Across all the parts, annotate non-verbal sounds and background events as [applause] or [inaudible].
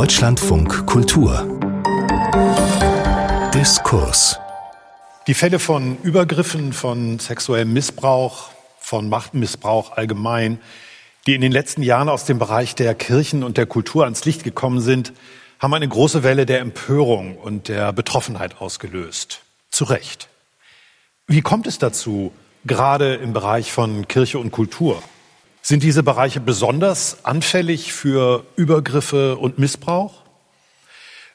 Deutschlandfunk Kultur Diskurs Die Fälle von Übergriffen, von sexuellem Missbrauch, von Machtmissbrauch allgemein, die in den letzten Jahren aus dem Bereich der Kirchen und der Kultur ans Licht gekommen sind, haben eine große Welle der Empörung und der Betroffenheit ausgelöst. Zu Recht. Wie kommt es dazu, gerade im Bereich von Kirche und Kultur? Sind diese Bereiche besonders anfällig für Übergriffe und Missbrauch?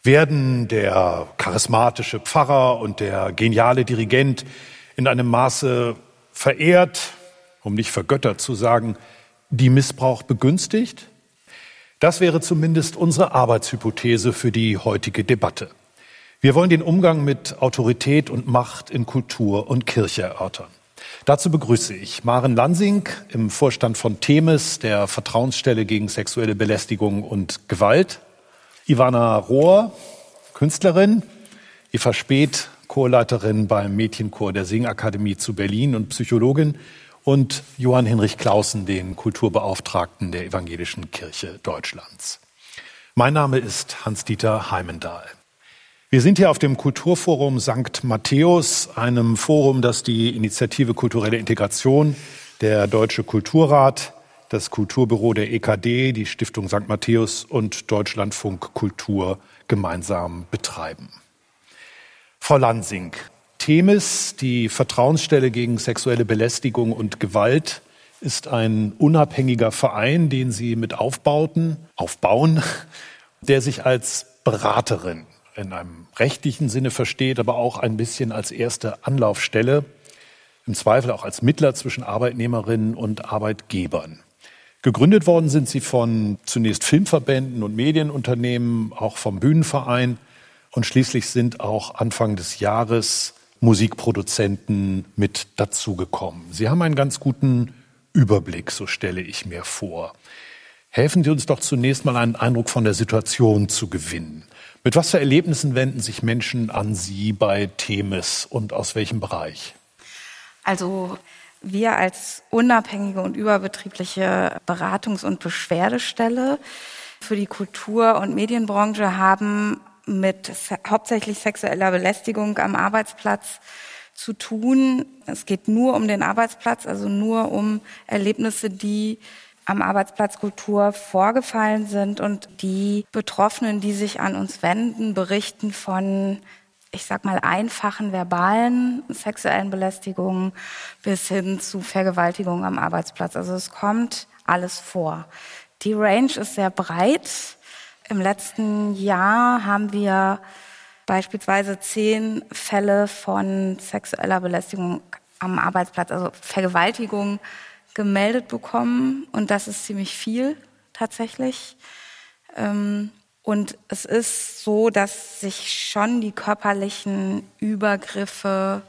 Werden der charismatische Pfarrer und der geniale Dirigent in einem Maße verehrt, um nicht vergöttert zu sagen, die Missbrauch begünstigt? Das wäre zumindest unsere Arbeitshypothese für die heutige Debatte. Wir wollen den Umgang mit Autorität und Macht in Kultur und Kirche erörtern. Dazu begrüße ich Maren Lansing im Vorstand von Themis, der Vertrauensstelle gegen sexuelle Belästigung und Gewalt. Ivana Rohr, Künstlerin. Eva Speth, Chorleiterin beim Mädchenchor der Singakademie zu Berlin und Psychologin. Und Johann Hinrich Clausen, den Kulturbeauftragten der Evangelischen Kirche Deutschlands. Mein Name ist Hans-Dieter Heimendahl. Wir sind hier auf dem Kulturforum St. Matthäus, einem Forum, das die Initiative Kulturelle Integration, der Deutsche Kulturrat, das Kulturbüro der EKD, die Stiftung St. Matthäus und Deutschlandfunk Kultur gemeinsam betreiben. Frau Lansing, Themis, die Vertrauensstelle gegen sexuelle Belästigung und Gewalt, ist ein unabhängiger Verein, den Sie mit aufbauten, aufbauen, der sich als Beraterin in einem rechtlichen Sinne versteht, aber auch ein bisschen als erste Anlaufstelle, im Zweifel auch als Mittler zwischen Arbeitnehmerinnen und Arbeitgebern. Gegründet worden sind sie von zunächst Filmverbänden und Medienunternehmen, auch vom Bühnenverein und schließlich sind auch Anfang des Jahres Musikproduzenten mit dazugekommen. Sie haben einen ganz guten Überblick, so stelle ich mir vor. Helfen Sie uns doch zunächst mal einen Eindruck von der Situation zu gewinnen. Mit was für Erlebnissen wenden sich Menschen an Sie bei Themis und aus welchem Bereich? Also wir als unabhängige und überbetriebliche Beratungs- und Beschwerdestelle für die Kultur- und Medienbranche haben mit hauptsächlich sexueller Belästigung am Arbeitsplatz zu tun. Es geht nur um den Arbeitsplatz, also nur um Erlebnisse, die am Arbeitsplatz Kultur vorgefallen sind und die Betroffenen, die sich an uns wenden, berichten von ich sag mal, einfachen verbalen sexuellen Belästigungen bis hin zu Vergewaltigungen am Arbeitsplatz. Also es kommt alles vor. Die Range ist sehr breit. Im letzten Jahr haben wir beispielsweise zehn Fälle von sexueller Belästigung am Arbeitsplatz, also Vergewaltigung gemeldet bekommen und das ist ziemlich viel tatsächlich. Ähm, und es ist so, dass sich schon die körperlichen Übergriffe,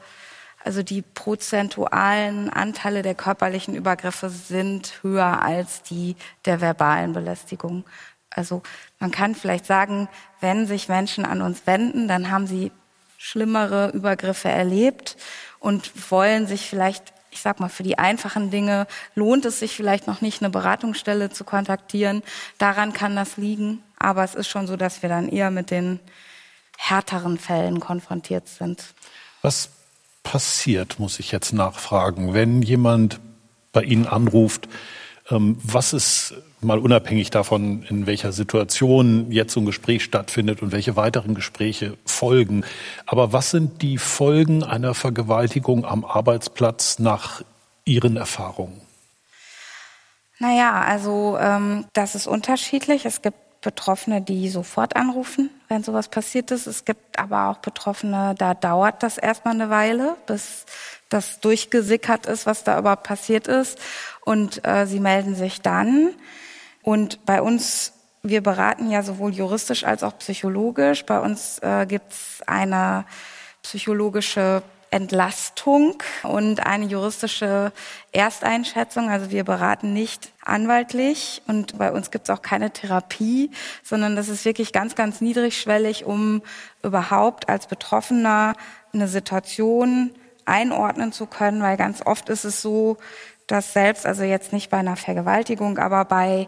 also die prozentualen Anteile der körperlichen Übergriffe sind höher als die der verbalen Belästigung. Also man kann vielleicht sagen, wenn sich Menschen an uns wenden, dann haben sie schlimmere Übergriffe erlebt und wollen sich vielleicht ich sag mal, für die einfachen Dinge lohnt es sich vielleicht noch nicht, eine Beratungsstelle zu kontaktieren. Daran kann das liegen. Aber es ist schon so, dass wir dann eher mit den härteren Fällen konfrontiert sind. Was passiert, muss ich jetzt nachfragen, wenn jemand bei Ihnen anruft, ähm, was ist mal unabhängig davon, in welcher Situation jetzt so ein Gespräch stattfindet und welche weiteren Gespräche folgen. Aber was sind die Folgen einer Vergewaltigung am Arbeitsplatz nach Ihren Erfahrungen? Naja, also ähm, das ist unterschiedlich. Es gibt Betroffene, die sofort anrufen, wenn sowas passiert ist. Es gibt aber auch Betroffene, da dauert das erstmal eine Weile, bis das durchgesickert ist, was da überhaupt passiert ist. Und äh, sie melden sich dann. Und bei uns, wir beraten ja sowohl juristisch als auch psychologisch. Bei uns äh, gibt es eine psychologische Entlastung und eine juristische Ersteinschätzung. Also wir beraten nicht anwaltlich und bei uns gibt es auch keine Therapie, sondern das ist wirklich ganz, ganz niedrigschwellig, um überhaupt als Betroffener eine Situation einordnen zu können, weil ganz oft ist es so, dass selbst, also jetzt nicht bei einer Vergewaltigung, aber bei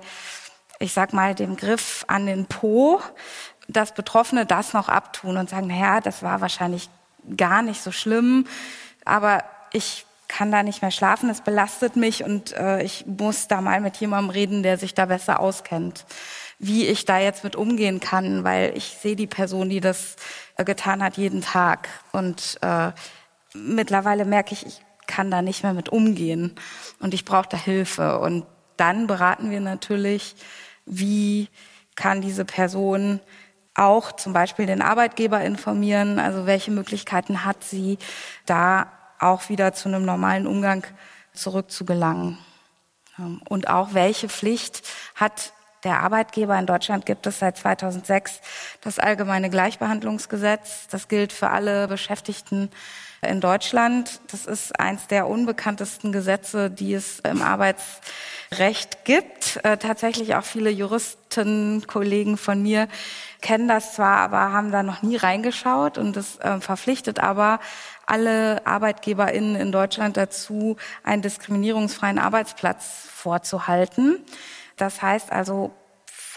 ich sag mal, dem Griff an den Po, dass Betroffene das noch abtun und sagen, naja, das war wahrscheinlich gar nicht so schlimm, aber ich kann da nicht mehr schlafen, es belastet mich und äh, ich muss da mal mit jemandem reden, der sich da besser auskennt, wie ich da jetzt mit umgehen kann, weil ich sehe die Person, die das äh, getan hat, jeden Tag und äh, mittlerweile merke ich, ich kann da nicht mehr mit umgehen. Und ich brauche da Hilfe. Und dann beraten wir natürlich, wie kann diese Person auch zum Beispiel den Arbeitgeber informieren, also welche Möglichkeiten hat sie, da auch wieder zu einem normalen Umgang zurückzugelangen. Ähm, und auch welche Pflicht hat der Arbeitgeber in Deutschland? Gibt es seit 2006 das allgemeine Gleichbehandlungsgesetz. Das gilt für alle Beschäftigten in Deutschland. Das ist eins der unbekanntesten Gesetze, die es im Arbeitsrecht gibt. Äh, tatsächlich auch viele Juristen, Kollegen von mir kennen das zwar, aber haben da noch nie reingeschaut und es äh, verpflichtet aber alle ArbeitgeberInnen in Deutschland dazu, einen diskriminierungsfreien Arbeitsplatz vorzuhalten. Das heißt also,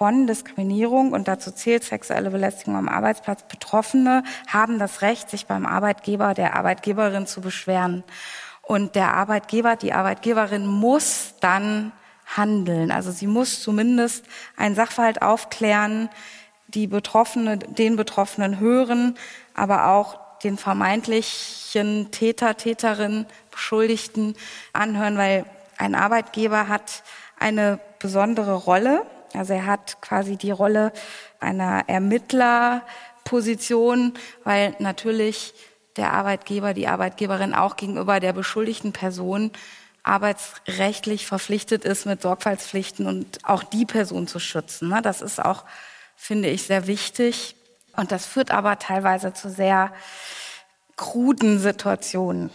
von Diskriminierung und dazu zählt sexuelle Belästigung am Arbeitsplatz. Betroffene haben das Recht, sich beim Arbeitgeber, der Arbeitgeberin zu beschweren. Und der Arbeitgeber, die Arbeitgeberin muss dann handeln. Also sie muss zumindest einen Sachverhalt aufklären, die Betroffene, den Betroffenen hören, aber auch den vermeintlichen Täter, Täterin, Beschuldigten anhören, weil ein Arbeitgeber hat eine besondere Rolle. Also er hat quasi die Rolle einer Ermittlerposition, weil natürlich der Arbeitgeber, die Arbeitgeberin auch gegenüber der beschuldigten Person arbeitsrechtlich verpflichtet ist mit Sorgfaltspflichten und auch die Person zu schützen. Ne? Das ist auch, finde ich, sehr wichtig. Und das führt aber teilweise zu sehr kruden Situationen.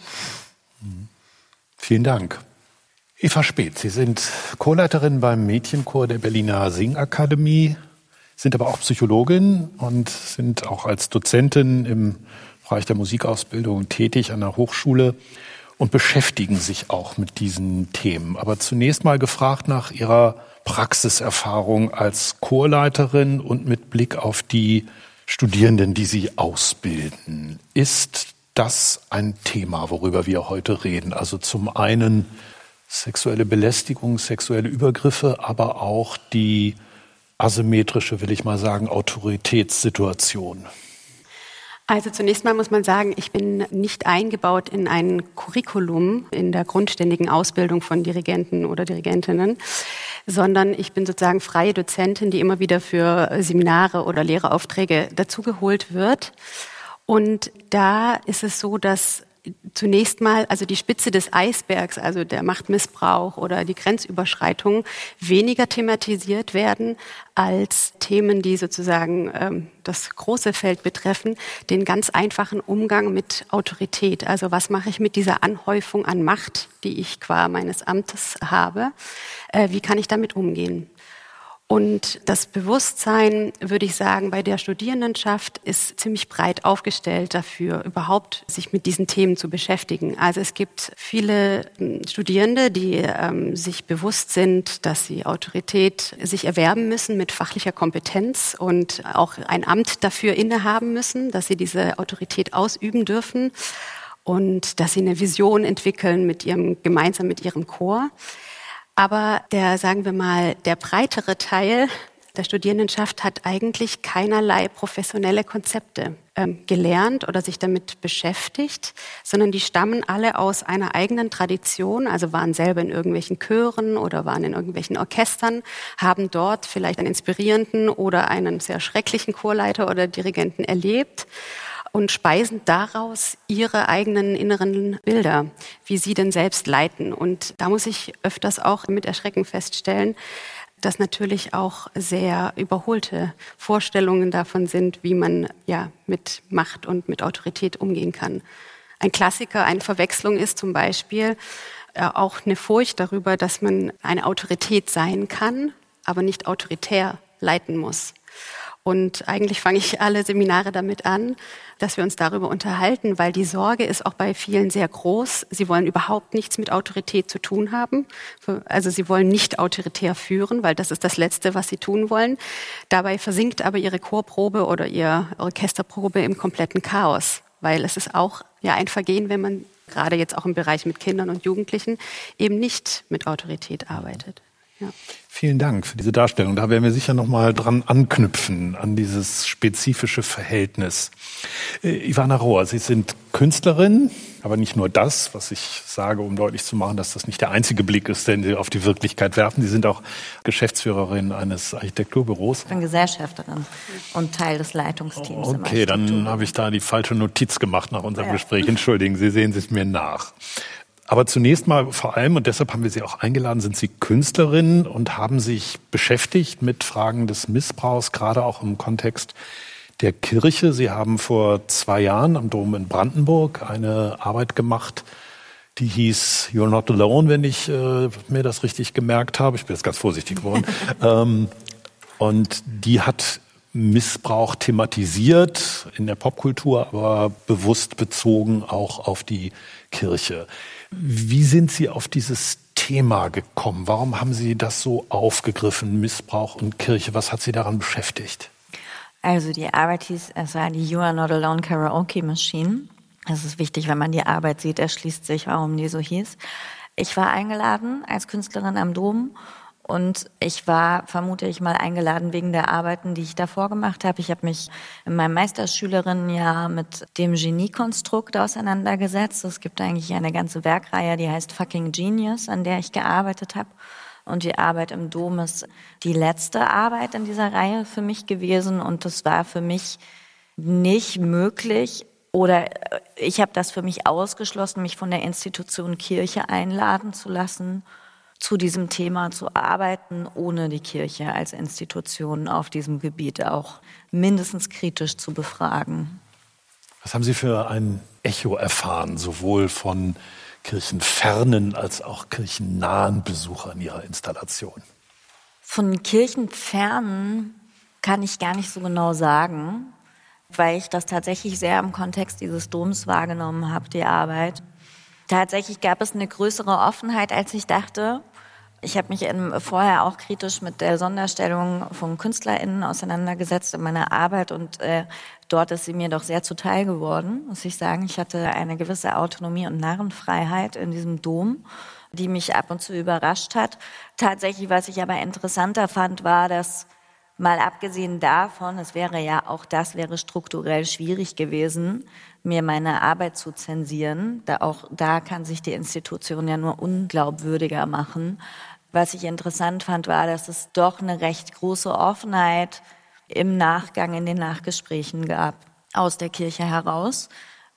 Vielen Dank. Eva Speth, Sie sind Chorleiterin beim Mädchenchor der Berliner Singakademie, sind aber auch Psychologin und sind auch als Dozentin im Bereich der Musikausbildung tätig an der Hochschule und beschäftigen sich auch mit diesen Themen. Aber zunächst mal gefragt nach Ihrer Praxiserfahrung als Chorleiterin und mit Blick auf die Studierenden, die Sie ausbilden. Ist das ein Thema, worüber wir heute reden? Also zum einen sexuelle Belästigung, sexuelle Übergriffe, aber auch die asymmetrische, will ich mal sagen, Autoritätssituation. Also zunächst mal muss man sagen, ich bin nicht eingebaut in ein Curriculum in der grundständigen Ausbildung von Dirigenten oder Dirigentinnen, sondern ich bin sozusagen freie Dozentin, die immer wieder für Seminare oder Lehreraufträge dazugeholt wird. Und da ist es so, dass zunächst mal, also die Spitze des Eisbergs, also der Machtmissbrauch oder die Grenzüberschreitung, weniger thematisiert werden als Themen, die sozusagen ähm, das große Feld betreffen, den ganz einfachen Umgang mit Autorität. Also was mache ich mit dieser Anhäufung an Macht, die ich qua meines Amtes habe? Äh, wie kann ich damit umgehen? Und das Bewusstsein, würde ich sagen, bei der Studierendenschaft ist ziemlich breit aufgestellt dafür, überhaupt sich mit diesen Themen zu beschäftigen. Also es gibt viele hm, Studierende, die ähm, sich bewusst sind, dass sie Autorität sich erwerben müssen mit fachlicher Kompetenz und auch ein Amt dafür innehaben müssen, dass sie diese Autorität ausüben dürfen und dass sie eine Vision entwickeln mit ihrem, gemeinsam mit ihrem Chor. Aber der, sagen wir mal, der breitere Teil der Studierendenschaft hat eigentlich keinerlei professionelle Konzepte ähm, gelernt oder sich damit beschäftigt, sondern die stammen alle aus einer eigenen Tradition, also waren selber in irgendwelchen Chören oder waren in irgendwelchen Orchestern, haben dort vielleicht einen inspirierenden oder einen sehr schrecklichen Chorleiter oder Dirigenten erlebt und speisen daraus ihre eigenen inneren Bilder, wie sie denn selbst leiten. Und da muss ich öfters auch mit Erschrecken feststellen, dass natürlich auch sehr überholte Vorstellungen davon sind, wie man ja mit Macht und mit Autorität umgehen kann. Ein Klassiker, eine Verwechslung ist zum Beispiel äh, auch eine Furcht darüber, dass man eine Autorität sein kann, aber nicht autoritär leiten muss. Und eigentlich fange ich alle Seminare damit an, dass wir uns darüber unterhalten, weil die Sorge ist auch bei vielen sehr groß. Sie wollen überhaupt nichts mit Autorität zu tun haben. Also sie wollen nicht autoritär führen, weil das ist das Letzte, was sie tun wollen. Dabei versinkt aber ihre Chorprobe oder ihre Orchesterprobe im kompletten Chaos, weil es ist auch ja ein Vergehen, wenn man gerade jetzt auch im Bereich mit Kindern und Jugendlichen eben nicht mit Autorität arbeitet. Ja. Vielen Dank für diese Darstellung. Da werden wir sicher noch mal dran anknüpfen an dieses spezifische Verhältnis. Äh, Ivana Rohr, Sie sind Künstlerin, aber nicht nur das, was ich sage, um deutlich zu machen, dass das nicht der einzige Blick ist, den Sie auf die Wirklichkeit werfen. Sie sind auch Geschäftsführerin eines Architekturbüros. Ich bin Gesellschafterin und Teil des Leitungsteams. Okay, dann habe ich da die falsche Notiz gemacht nach unserem ja. Gespräch. Entschuldigen Sie, sehen Sie es mir nach. Aber zunächst mal vor allem, und deshalb haben wir Sie auch eingeladen, sind Sie Künstlerin und haben sich beschäftigt mit Fragen des Missbrauchs, gerade auch im Kontext der Kirche. Sie haben vor zwei Jahren am Dom in Brandenburg eine Arbeit gemacht, die hieß You're Not Alone, wenn ich äh, mir das richtig gemerkt habe. Ich bin jetzt ganz vorsichtig geworden. [laughs] ähm, und die hat Missbrauch thematisiert in der Popkultur, aber bewusst bezogen auch auf die Kirche. Wie sind Sie auf dieses Thema gekommen? Warum haben Sie das so aufgegriffen, Missbrauch und Kirche? Was hat Sie daran beschäftigt? Also die Arbeit hieß, es war die You Are Not Alone Karaoke Machine. Das ist wichtig, wenn man die Arbeit sieht, erschließt sich, warum die so hieß. Ich war eingeladen als Künstlerin am Dom und ich war, vermute ich mal, eingeladen wegen der Arbeiten, die ich davor gemacht habe. Ich habe mich in meinem Meisterschülerinnenjahr mit dem Geniekonstrukt auseinandergesetzt. Es gibt eigentlich eine ganze Werkreihe, die heißt Fucking Genius, an der ich gearbeitet habe. Und die Arbeit im Dom ist die letzte Arbeit in dieser Reihe für mich gewesen. Und es war für mich nicht möglich, oder ich habe das für mich ausgeschlossen, mich von der Institution Kirche einladen zu lassen zu diesem Thema zu arbeiten, ohne die Kirche als Institution auf diesem Gebiet auch mindestens kritisch zu befragen. Was haben Sie für ein Echo erfahren, sowohl von kirchenfernen als auch kirchennahen Besuchern Ihrer Installation? Von kirchenfernen kann ich gar nicht so genau sagen, weil ich das tatsächlich sehr im Kontext dieses Doms wahrgenommen habe, die Arbeit. Tatsächlich gab es eine größere Offenheit, als ich dachte. Ich habe mich vorher auch kritisch mit der Sonderstellung von KünstlerInnen auseinandergesetzt in meiner Arbeit und äh, dort ist sie mir doch sehr zuteil geworden, muss ich sagen. Ich hatte eine gewisse Autonomie und Narrenfreiheit in diesem Dom, die mich ab und zu überrascht hat. Tatsächlich, was ich aber interessanter fand, war, dass mal abgesehen davon, es wäre ja auch das wäre strukturell schwierig gewesen, mir meine Arbeit zu zensieren. Da auch da kann sich die Institution ja nur unglaubwürdiger machen. Was ich interessant fand, war, dass es doch eine recht große Offenheit im Nachgang in den Nachgesprächen gab aus der Kirche heraus,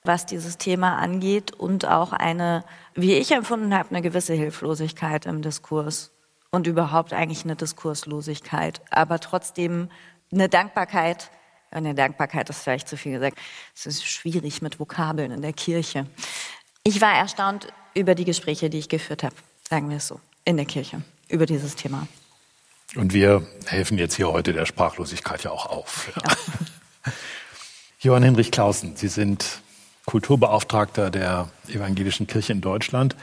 was dieses Thema angeht und auch eine, wie ich empfunden habe, eine gewisse Hilflosigkeit im Diskurs und überhaupt eigentlich eine Diskurslosigkeit, aber trotzdem eine Dankbarkeit eine Dankbarkeit ist vielleicht zu viel gesagt. Es ist schwierig mit Vokabeln in der Kirche. Ich war erstaunt über die Gespräche, die ich geführt habe, sagen wir es so, in der Kirche über dieses Thema. Und wir helfen jetzt hier heute der Sprachlosigkeit ja auch auf. Ja. Johann Hinrich Clausen, Sie sind Kulturbeauftragter der Evangelischen Kirche in Deutschland.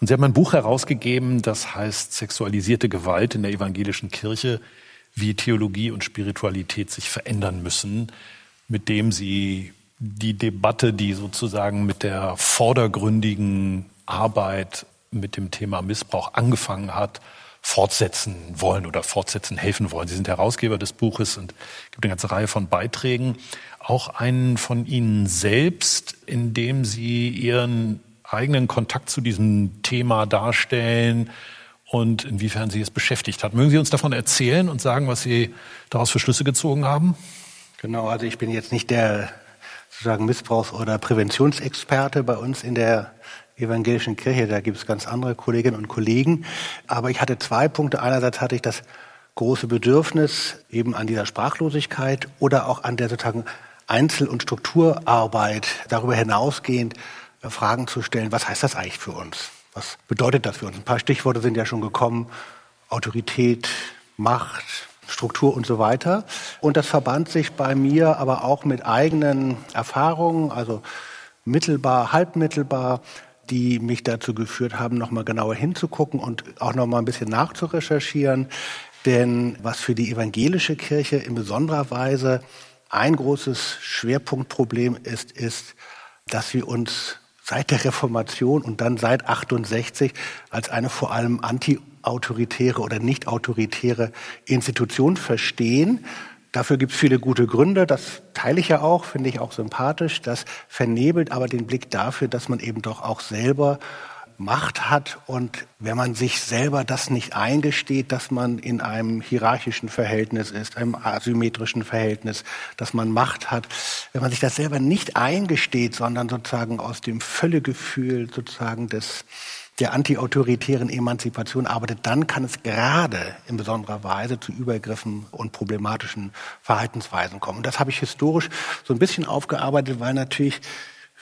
Und Sie haben ein Buch herausgegeben, das heißt Sexualisierte Gewalt in der Evangelischen Kirche wie Theologie und Spiritualität sich verändern müssen, mit dem sie die Debatte, die sozusagen mit der vordergründigen Arbeit mit dem Thema Missbrauch angefangen hat, fortsetzen wollen oder fortsetzen helfen wollen. Sie sind Herausgeber des Buches und gibt eine ganze Reihe von Beiträgen. Auch einen von Ihnen selbst, in dem Sie Ihren eigenen Kontakt zu diesem Thema darstellen, und inwiefern Sie es beschäftigt hat. Mögen Sie uns davon erzählen und sagen, was Sie daraus für Schlüsse gezogen haben? Genau, also ich bin jetzt nicht der sozusagen Missbrauchs- oder Präventionsexperte bei uns in der evangelischen Kirche. Da gibt es ganz andere Kolleginnen und Kollegen. Aber ich hatte zwei Punkte. Einerseits hatte ich das große Bedürfnis eben an dieser Sprachlosigkeit oder auch an der sozusagen Einzel- und Strukturarbeit darüber hinausgehend äh, Fragen zu stellen, was heißt das eigentlich für uns? Was bedeutet das für uns? Ein paar Stichworte sind ja schon gekommen. Autorität, Macht, Struktur und so weiter. Und das verband sich bei mir aber auch mit eigenen Erfahrungen, also mittelbar, halbmittelbar, die mich dazu geführt haben, nochmal genauer hinzugucken und auch nochmal ein bisschen nachzurecherchieren. Denn was für die evangelische Kirche in besonderer Weise ein großes Schwerpunktproblem ist, ist, dass wir uns seit der Reformation und dann seit 68 als eine vor allem anti-autoritäre oder nicht autoritäre Institution verstehen. Dafür gibt es viele gute Gründe, das teile ich ja auch, finde ich auch sympathisch. Das vernebelt aber den Blick dafür, dass man eben doch auch selber Macht hat und wenn man sich selber das nicht eingesteht, dass man in einem hierarchischen Verhältnis ist, einem asymmetrischen Verhältnis, dass man Macht hat, wenn man sich das selber nicht eingesteht, sondern sozusagen aus dem Völlegefühl sozusagen des der antiautoritären Emanzipation arbeitet, dann kann es gerade in besonderer Weise zu Übergriffen und problematischen Verhaltensweisen kommen. Und das habe ich historisch so ein bisschen aufgearbeitet, weil natürlich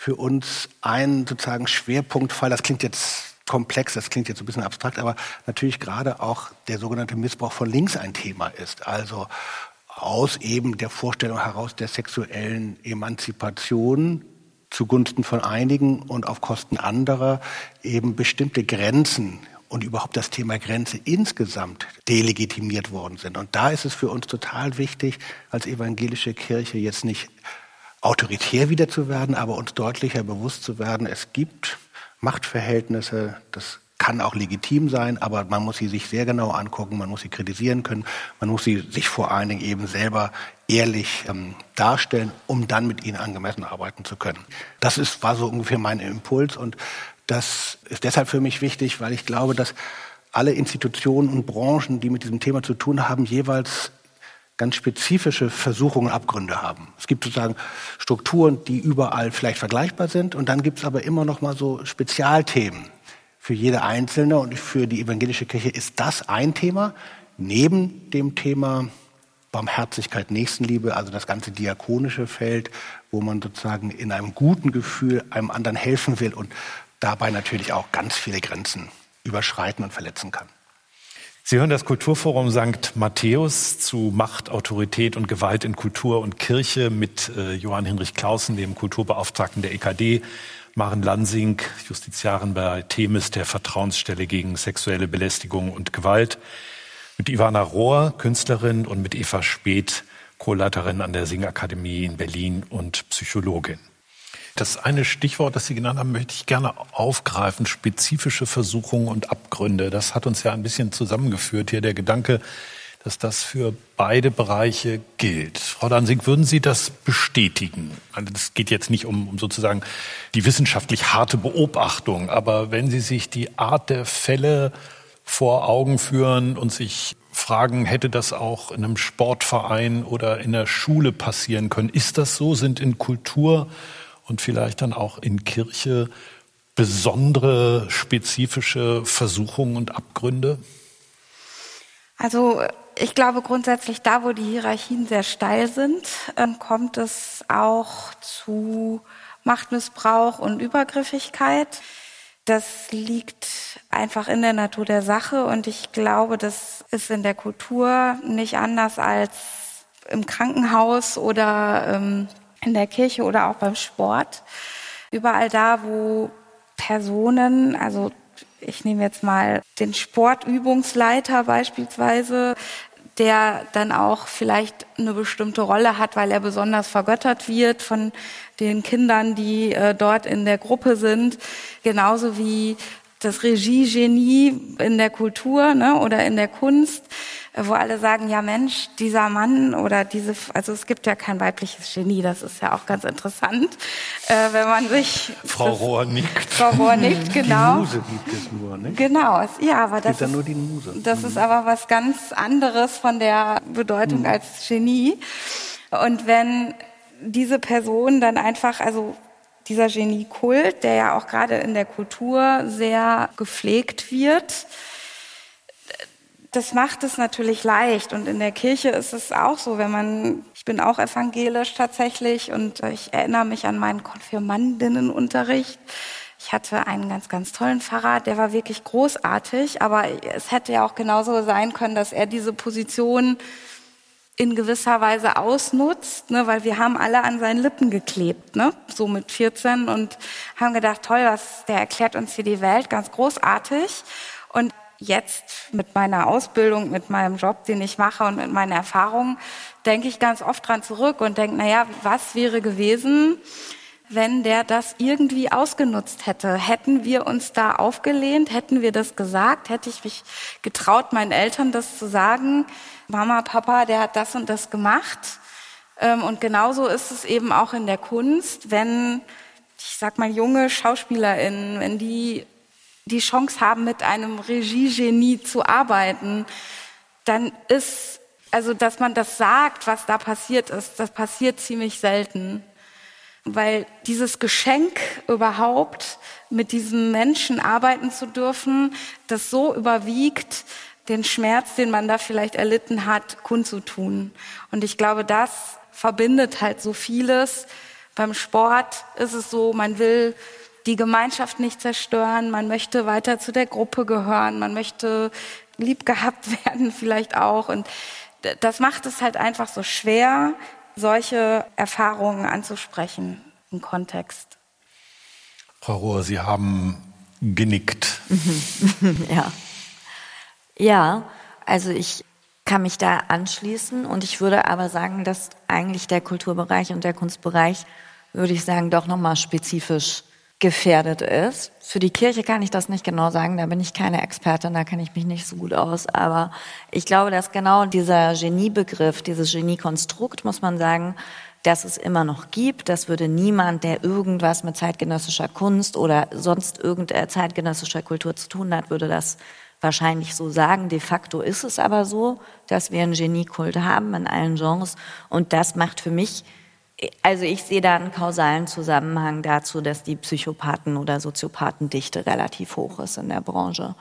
für uns ein sozusagen Schwerpunktfall, das klingt jetzt komplex, das klingt jetzt ein bisschen abstrakt, aber natürlich gerade auch der sogenannte Missbrauch von links ein Thema ist. Also aus eben der Vorstellung heraus der sexuellen Emanzipation zugunsten von einigen und auf Kosten anderer eben bestimmte Grenzen und überhaupt das Thema Grenze insgesamt delegitimiert worden sind. Und da ist es für uns total wichtig, als evangelische Kirche jetzt nicht autoritär wieder zu werden, aber uns deutlicher bewusst zu werden, es gibt Machtverhältnisse, das kann auch legitim sein, aber man muss sie sich sehr genau angucken, man muss sie kritisieren können, man muss sie sich vor allen Dingen eben selber ehrlich ähm, darstellen, um dann mit ihnen angemessen arbeiten zu können. Das ist, war so ungefähr mein Impuls und das ist deshalb für mich wichtig, weil ich glaube, dass alle Institutionen und Branchen, die mit diesem Thema zu tun haben, jeweils ganz spezifische Versuchungen, Abgründe haben. Es gibt sozusagen Strukturen, die überall vielleicht vergleichbar sind, und dann gibt es aber immer noch mal so Spezialthemen für jede einzelne und für die evangelische Kirche ist das ein Thema neben dem Thema Barmherzigkeit, Nächstenliebe, also das ganze diakonische Feld, wo man sozusagen in einem guten Gefühl einem anderen helfen will und dabei natürlich auch ganz viele Grenzen überschreiten und verletzen kann. Sie hören das Kulturforum St. Matthäus zu Macht, Autorität und Gewalt in Kultur und Kirche mit äh, Johann Hinrich Clausen, dem Kulturbeauftragten der EKD, Maren Lansing, Justiziarin bei Themis der Vertrauensstelle gegen sexuelle Belästigung und Gewalt, mit Ivana Rohr, Künstlerin und mit Eva Speth, Co-Leiterin an der Singakademie in Berlin und Psychologin. Das eine Stichwort, das Sie genannt haben, möchte ich gerne aufgreifen. Spezifische Versuchungen und Abgründe. Das hat uns ja ein bisschen zusammengeführt hier, der Gedanke, dass das für beide Bereiche gilt. Frau Dansing, würden Sie das bestätigen? Also das geht jetzt nicht um, um sozusagen die wissenschaftlich harte Beobachtung, aber wenn Sie sich die Art der Fälle vor Augen führen und sich fragen, hätte das auch in einem Sportverein oder in der Schule passieren können? Ist das so? Sind in Kultur und vielleicht dann auch in Kirche besondere, spezifische Versuchungen und Abgründe? Also ich glaube grundsätzlich, da wo die Hierarchien sehr steil sind, ähm, kommt es auch zu Machtmissbrauch und Übergriffigkeit. Das liegt einfach in der Natur der Sache und ich glaube, das ist in der Kultur nicht anders als im Krankenhaus oder ähm, in der Kirche oder auch beim Sport. Überall da, wo Personen, also ich nehme jetzt mal den Sportübungsleiter beispielsweise, der dann auch vielleicht eine bestimmte Rolle hat, weil er besonders vergöttert wird von den Kindern, die äh, dort in der Gruppe sind, genauso wie das Regiegenie in der Kultur ne, oder in der Kunst wo alle sagen, ja Mensch, dieser Mann oder diese, also es gibt ja kein weibliches Genie, das ist ja auch ganz interessant, äh, wenn man sich... Frau Rohr nickt. Frau Rohr nickt, genau. Die Muse gibt es nur, ne? Genau, ja, aber das, ist, nur die Muse. das ist aber was ganz anderes von der Bedeutung mhm. als Genie. Und wenn diese Person dann einfach, also dieser Geniekult, der ja auch gerade in der Kultur sehr gepflegt wird, das macht es natürlich leicht. Und in der Kirche ist es auch so, wenn man, ich bin auch evangelisch tatsächlich und ich erinnere mich an meinen Konfirmandinnenunterricht. Ich hatte einen ganz, ganz tollen Pfarrer, der war wirklich großartig, aber es hätte ja auch genauso sein können, dass er diese Position in gewisser Weise ausnutzt, ne, weil wir haben alle an seinen Lippen geklebt, ne, so mit 14 und haben gedacht, toll, was, der erklärt uns hier die Welt, ganz großartig. Und jetzt mit meiner Ausbildung, mit meinem Job, den ich mache und mit meinen Erfahrungen, denke ich ganz oft dran zurück und denke, naja, was wäre gewesen, wenn der das irgendwie ausgenutzt hätte. Hätten wir uns da aufgelehnt, hätten wir das gesagt, hätte ich mich getraut, meinen Eltern das zu sagen, Mama, Papa, der hat das und das gemacht. Ähm, und genauso ist es eben auch in der Kunst, wenn, ich sag mal, junge SchauspielerInnen, wenn die die Chance haben, mit einem Regiegenie zu arbeiten, dann ist, also, dass man das sagt, was da passiert ist, das passiert ziemlich selten weil dieses Geschenk überhaupt mit diesem Menschen arbeiten zu dürfen, das so überwiegt, den Schmerz, den man da vielleicht erlitten hat, kundzutun. Und ich glaube, das verbindet halt so vieles. Beim Sport ist es so, man will die Gemeinschaft nicht zerstören, man möchte weiter zu der Gruppe gehören, man möchte lieb gehabt [laughs] werden vielleicht auch. Und das macht es halt einfach so schwer, solche Erfahrungen anzusprechen im Kontext. Frau Rohr, Sie haben genickt. [laughs] ja. Ja, also ich kann mich da anschließen und ich würde aber sagen, dass eigentlich der Kulturbereich und der Kunstbereich, würde ich sagen, doch nochmal spezifisch gefährdet ist. Für die Kirche kann ich das nicht genau sagen, da bin ich keine Expertin, da kenne ich mich nicht so gut aus, aber ich glaube, dass genau dieser Geniebegriff, dieses Geniekonstrukt, muss man sagen, dass es immer noch gibt. Das würde niemand, der irgendwas mit zeitgenössischer Kunst oder sonst irgendeiner zeitgenössischer Kultur zu tun hat, würde das wahrscheinlich so sagen. De facto ist es aber so, dass wir einen Geniekult haben in allen Genres und das macht für mich also ich sehe da einen kausalen Zusammenhang dazu, dass die Psychopathen- oder Soziopathendichte relativ hoch ist in der Branche.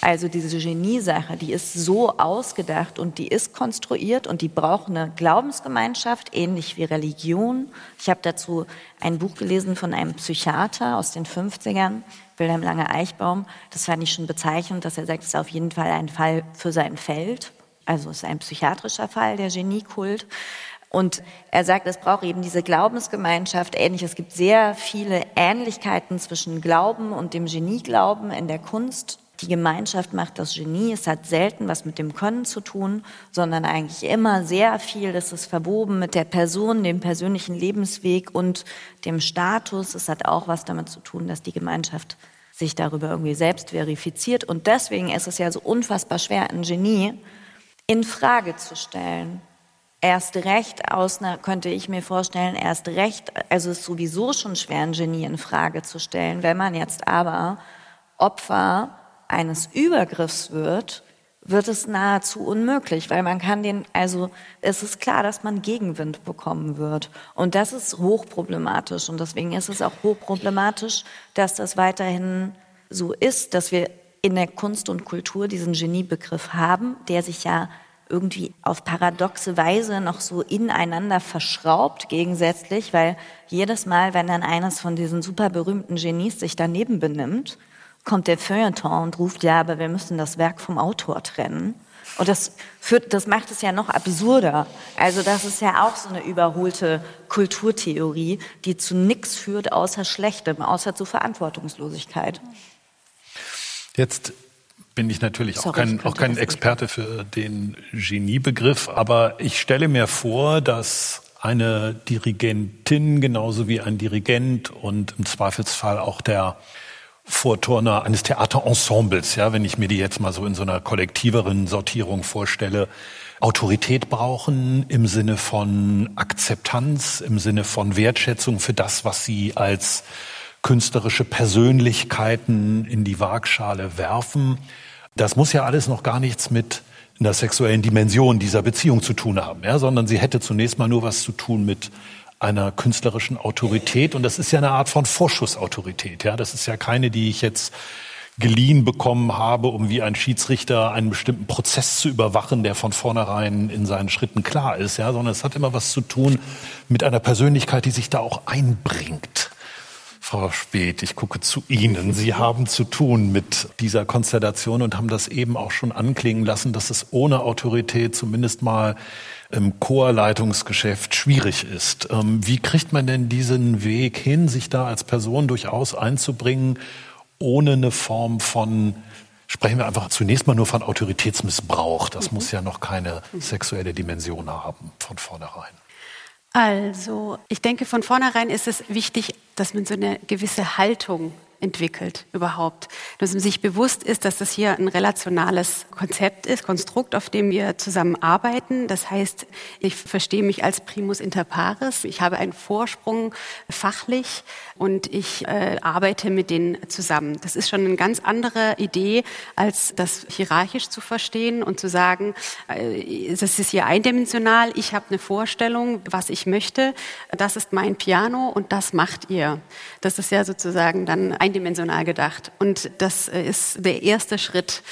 Also diese Geniesache, die ist so ausgedacht und die ist konstruiert und die braucht eine Glaubensgemeinschaft, ähnlich wie Religion. Ich habe dazu ein Buch gelesen von einem Psychiater aus den 50ern, Wilhelm Lange-Eichbaum. Das fand ich schon bezeichnend, dass er sagt, es ist auf jeden Fall ein Fall für sein Feld. Also es ist ein psychiatrischer Fall, der Geniekult. Und er sagt, es braucht eben diese Glaubensgemeinschaft ähnlich. Es gibt sehr viele Ähnlichkeiten zwischen Glauben und dem Genieglauben in der Kunst. Die Gemeinschaft macht das Genie. Es hat selten was mit dem Können zu tun, sondern eigentlich immer sehr viel. Es ist verwoben mit der Person, dem persönlichen Lebensweg und dem Status. Es hat auch was damit zu tun, dass die Gemeinschaft sich darüber irgendwie selbst verifiziert. Und deswegen ist es ja so unfassbar schwer, ein Genie in Frage zu stellen erst recht aus einer, könnte ich mir vorstellen, erst recht, also es ist sowieso schon schwer, ein Genie in Frage zu stellen. Wenn man jetzt aber Opfer eines Übergriffs wird, wird es nahezu unmöglich, weil man kann den, also es ist klar, dass man Gegenwind bekommen wird. Und das ist hochproblematisch. Und deswegen ist es auch hochproblematisch, dass das weiterhin so ist, dass wir in der Kunst und Kultur diesen Geniebegriff haben, der sich ja irgendwie auf paradoxe Weise noch so ineinander verschraubt gegensätzlich, weil jedes Mal, wenn dann eines von diesen super berühmten Genies sich daneben benimmt, kommt der Feuilleton und ruft, ja, aber wir müssen das Werk vom Autor trennen. Und das, führt, das macht es ja noch absurder. Also das ist ja auch so eine überholte Kulturtheorie, die zu nichts führt außer Schlechtem, außer zu Verantwortungslosigkeit. Jetzt bin ich natürlich Sorry, auch kein, auch kein Experte für den Geniebegriff, aber ich stelle mir vor, dass eine Dirigentin genauso wie ein Dirigent und im Zweifelsfall auch der Vorturner eines Theaterensembles, ja, wenn ich mir die jetzt mal so in so einer kollektiveren Sortierung vorstelle, Autorität brauchen im Sinne von Akzeptanz, im Sinne von Wertschätzung für das, was sie als künstlerische Persönlichkeiten in die Waagschale werfen. Das muss ja alles noch gar nichts mit einer sexuellen Dimension dieser Beziehung zu tun haben, ja, sondern sie hätte zunächst mal nur was zu tun mit einer künstlerischen Autorität und das ist ja eine Art von Vorschussautorität, ja, das ist ja keine, die ich jetzt geliehen bekommen habe, um wie ein Schiedsrichter einen bestimmten Prozess zu überwachen, der von vornherein in seinen Schritten klar ist, ja, sondern es hat immer was zu tun mit einer Persönlichkeit, die sich da auch einbringt. Frau Speth, ich gucke zu Ihnen. Sie haben zu tun mit dieser Konstellation und haben das eben auch schon anklingen lassen, dass es ohne Autorität zumindest mal im Chorleitungsgeschäft schwierig ist. Ähm, wie kriegt man denn diesen Weg hin, sich da als Person durchaus einzubringen, ohne eine Form von sprechen wir einfach zunächst mal nur von Autoritätsmissbrauch. Das mhm. muss ja noch keine sexuelle Dimension haben von vornherein. Also, ich denke, von vornherein ist es wichtig, dass man so eine gewisse Haltung entwickelt überhaupt. Dass man sich bewusst ist, dass das hier ein relationales Konzept ist, Konstrukt, auf dem wir zusammenarbeiten. Das heißt, ich verstehe mich als Primus inter pares. Ich habe einen Vorsprung fachlich und ich äh, arbeite mit denen zusammen. Das ist schon eine ganz andere Idee, als das hierarchisch zu verstehen und zu sagen, äh, das ist hier eindimensional. Ich habe eine Vorstellung, was ich möchte. Das ist mein Piano und das macht ihr. Das ist ja sozusagen dann ein eindimensional gedacht. Und das äh, ist der erste Schritt,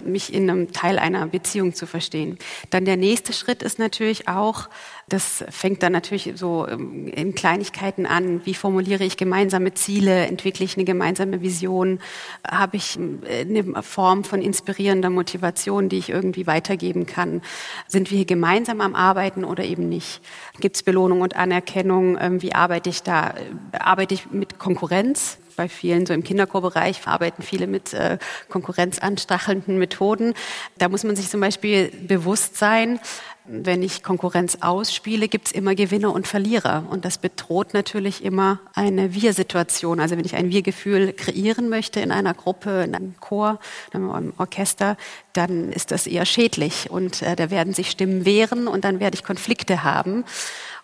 mich in einem Teil einer Beziehung zu verstehen. Dann der nächste Schritt ist natürlich auch, das fängt dann natürlich so ähm, in Kleinigkeiten an. Wie formuliere ich gemeinsame Ziele? Entwickle ich eine gemeinsame Vision? Habe ich äh, eine Form von inspirierender Motivation, die ich irgendwie weitergeben kann? Sind wir hier gemeinsam am Arbeiten oder eben nicht? Gibt es Belohnung und Anerkennung? Ähm, wie arbeite ich da? Arbeite ich mit Konkurrenz? bei vielen, so im Kinderchorbereich arbeiten viele mit äh, konkurrenzanstachelnden Methoden. Da muss man sich zum Beispiel bewusst sein, wenn ich Konkurrenz ausspiele, gibt es immer Gewinner und Verlierer. Und das bedroht natürlich immer eine Wir-Situation. Also wenn ich ein Wir-Gefühl kreieren möchte in einer Gruppe, in einem Chor, in einem Orchester, dann ist das eher schädlich. Und äh, da werden sich Stimmen wehren und dann werde ich Konflikte haben.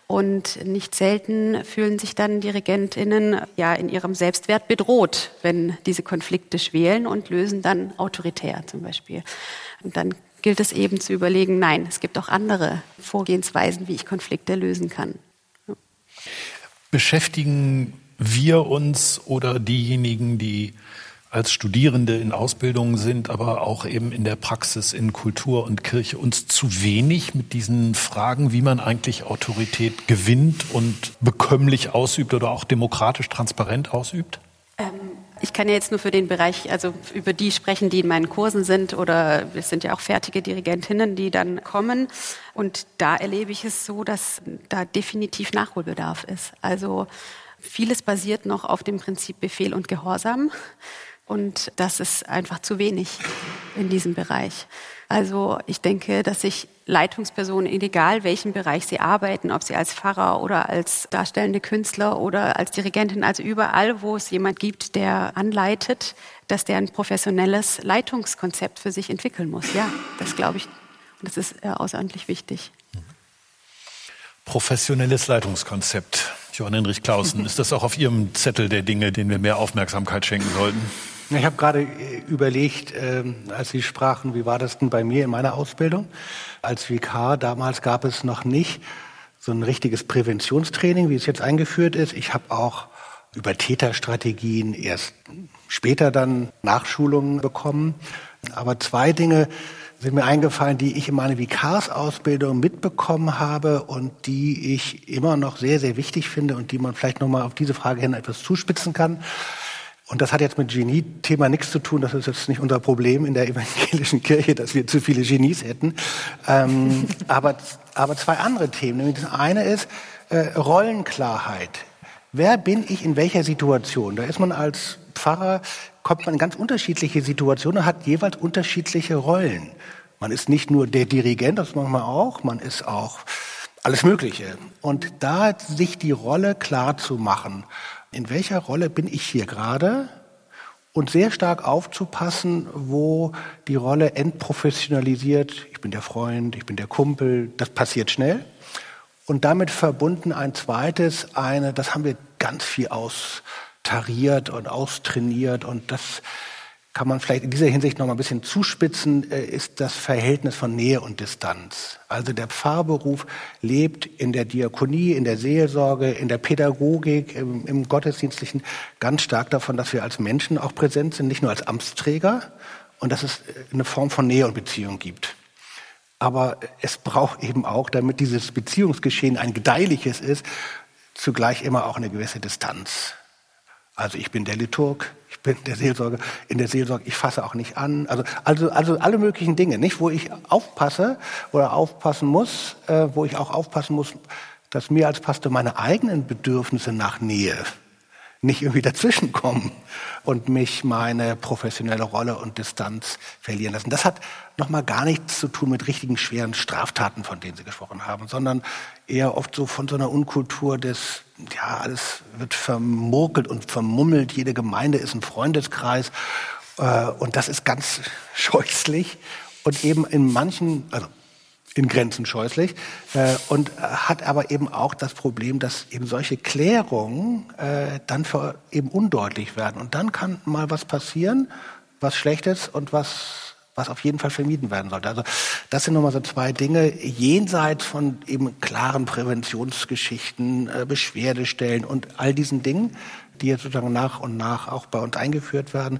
Und nicht selten fühlen sich dann DirigentInnen ja in ihrem Selbstwert bedroht, wenn diese Konflikte schwelen und lösen dann autoritär zum Beispiel. Und dann gilt es eben zu überlegen, nein, es gibt auch andere Vorgehensweisen, wie ich Konflikte lösen kann. Beschäftigen wir uns oder diejenigen, die als Studierende in Ausbildung sind, aber auch eben in der Praxis in Kultur und Kirche uns zu wenig mit diesen Fragen, wie man eigentlich Autorität gewinnt und bekömmlich ausübt oder auch demokratisch transparent ausübt? Ähm, ich kann ja jetzt nur für den Bereich, also über die sprechen, die in meinen Kursen sind oder es sind ja auch fertige Dirigentinnen, die dann kommen. Und da erlebe ich es so, dass da definitiv Nachholbedarf ist. Also vieles basiert noch auf dem Prinzip Befehl und Gehorsam. Und das ist einfach zu wenig in diesem Bereich. Also ich denke, dass sich Leitungspersonen, egal welchen Bereich sie arbeiten, ob sie als Pfarrer oder als darstellende Künstler oder als Dirigentin, also überall, wo es jemand gibt, der anleitet, dass der ein professionelles Leitungskonzept für sich entwickeln muss. Ja, das glaube ich. Und das ist äh, außerordentlich wichtig. Professionelles Leitungskonzept. Johann Hinrich Clausen, ist das auch auf Ihrem Zettel der Dinge, denen wir mehr Aufmerksamkeit schenken sollten? Ich habe gerade äh, überlegt, ähm, als Sie sprachen, wie war das denn bei mir in meiner Ausbildung? Als Vikar damals gab es noch nicht so ein richtiges Präventionstraining, wie es jetzt eingeführt ist. Ich habe auch über Täterstrategien erst später dann Nachschulungen bekommen. Aber zwei Dinge sind mir eingefallen, die ich in meiner Vikarsausbildung mitbekommen habe und die ich immer noch sehr, sehr wichtig finde und die man vielleicht nochmal auf diese Frage hin etwas zuspitzen kann. Und das hat jetzt mit Genie-Thema nichts zu tun. Das ist jetzt nicht unser Problem in der evangelischen Kirche, dass wir zu viele Genies hätten. Ähm, [laughs] aber, aber zwei andere Themen. Nämlich das eine ist äh, Rollenklarheit. Wer bin ich in welcher Situation? Da ist man als Pfarrer, kommt man in ganz unterschiedliche Situationen und hat jeweils unterschiedliche Rollen. Man ist nicht nur der Dirigent, das machen wir auch, man ist auch alles Mögliche. Und da sich die Rolle klar zu machen in welcher Rolle bin ich hier gerade und sehr stark aufzupassen, wo die Rolle entprofessionalisiert, ich bin der Freund, ich bin der Kumpel, das passiert schnell. Und damit verbunden ein zweites, eine, das haben wir ganz viel austariert und austrainiert und das kann man vielleicht in dieser Hinsicht noch mal ein bisschen zuspitzen, äh, ist das Verhältnis von Nähe und Distanz. Also der Pfarrberuf lebt in der Diakonie, in der Seelsorge, in der Pädagogik, im, im Gottesdienstlichen ganz stark davon, dass wir als Menschen auch präsent sind, nicht nur als Amtsträger und dass es eine Form von Nähe und Beziehung gibt. Aber es braucht eben auch, damit dieses Beziehungsgeschehen ein gedeihliches ist, zugleich immer auch eine gewisse Distanz. Also ich bin der Liturg, ich bin der Seelsorger, in der Seelsorge, ich fasse auch nicht an. Also, also, also alle möglichen Dinge, nicht? Wo ich aufpasse oder aufpassen muss, äh, wo ich auch aufpassen muss, dass mir als Pastor meine eigenen Bedürfnisse nach Nähe nicht irgendwie dazwischenkommen und mich meine professionelle Rolle und Distanz verlieren lassen. Das hat nochmal gar nichts zu tun mit richtigen schweren Straftaten, von denen Sie gesprochen haben, sondern eher oft so von so einer Unkultur des, ja, alles wird vermurkelt und vermummelt, jede Gemeinde ist ein Freundeskreis. Äh, und das ist ganz [laughs] scheußlich und eben in manchen, also in Grenzen scheußlich. Äh, und hat aber eben auch das Problem, dass eben solche Klärungen äh, dann für eben undeutlich werden. Und dann kann mal was passieren, was Schlechtes und was was auf jeden Fall vermieden werden sollte. Also das sind nochmal so zwei Dinge jenseits von eben klaren Präventionsgeschichten, äh, Beschwerdestellen und all diesen Dingen, die jetzt sozusagen nach und nach auch bei uns eingeführt werden.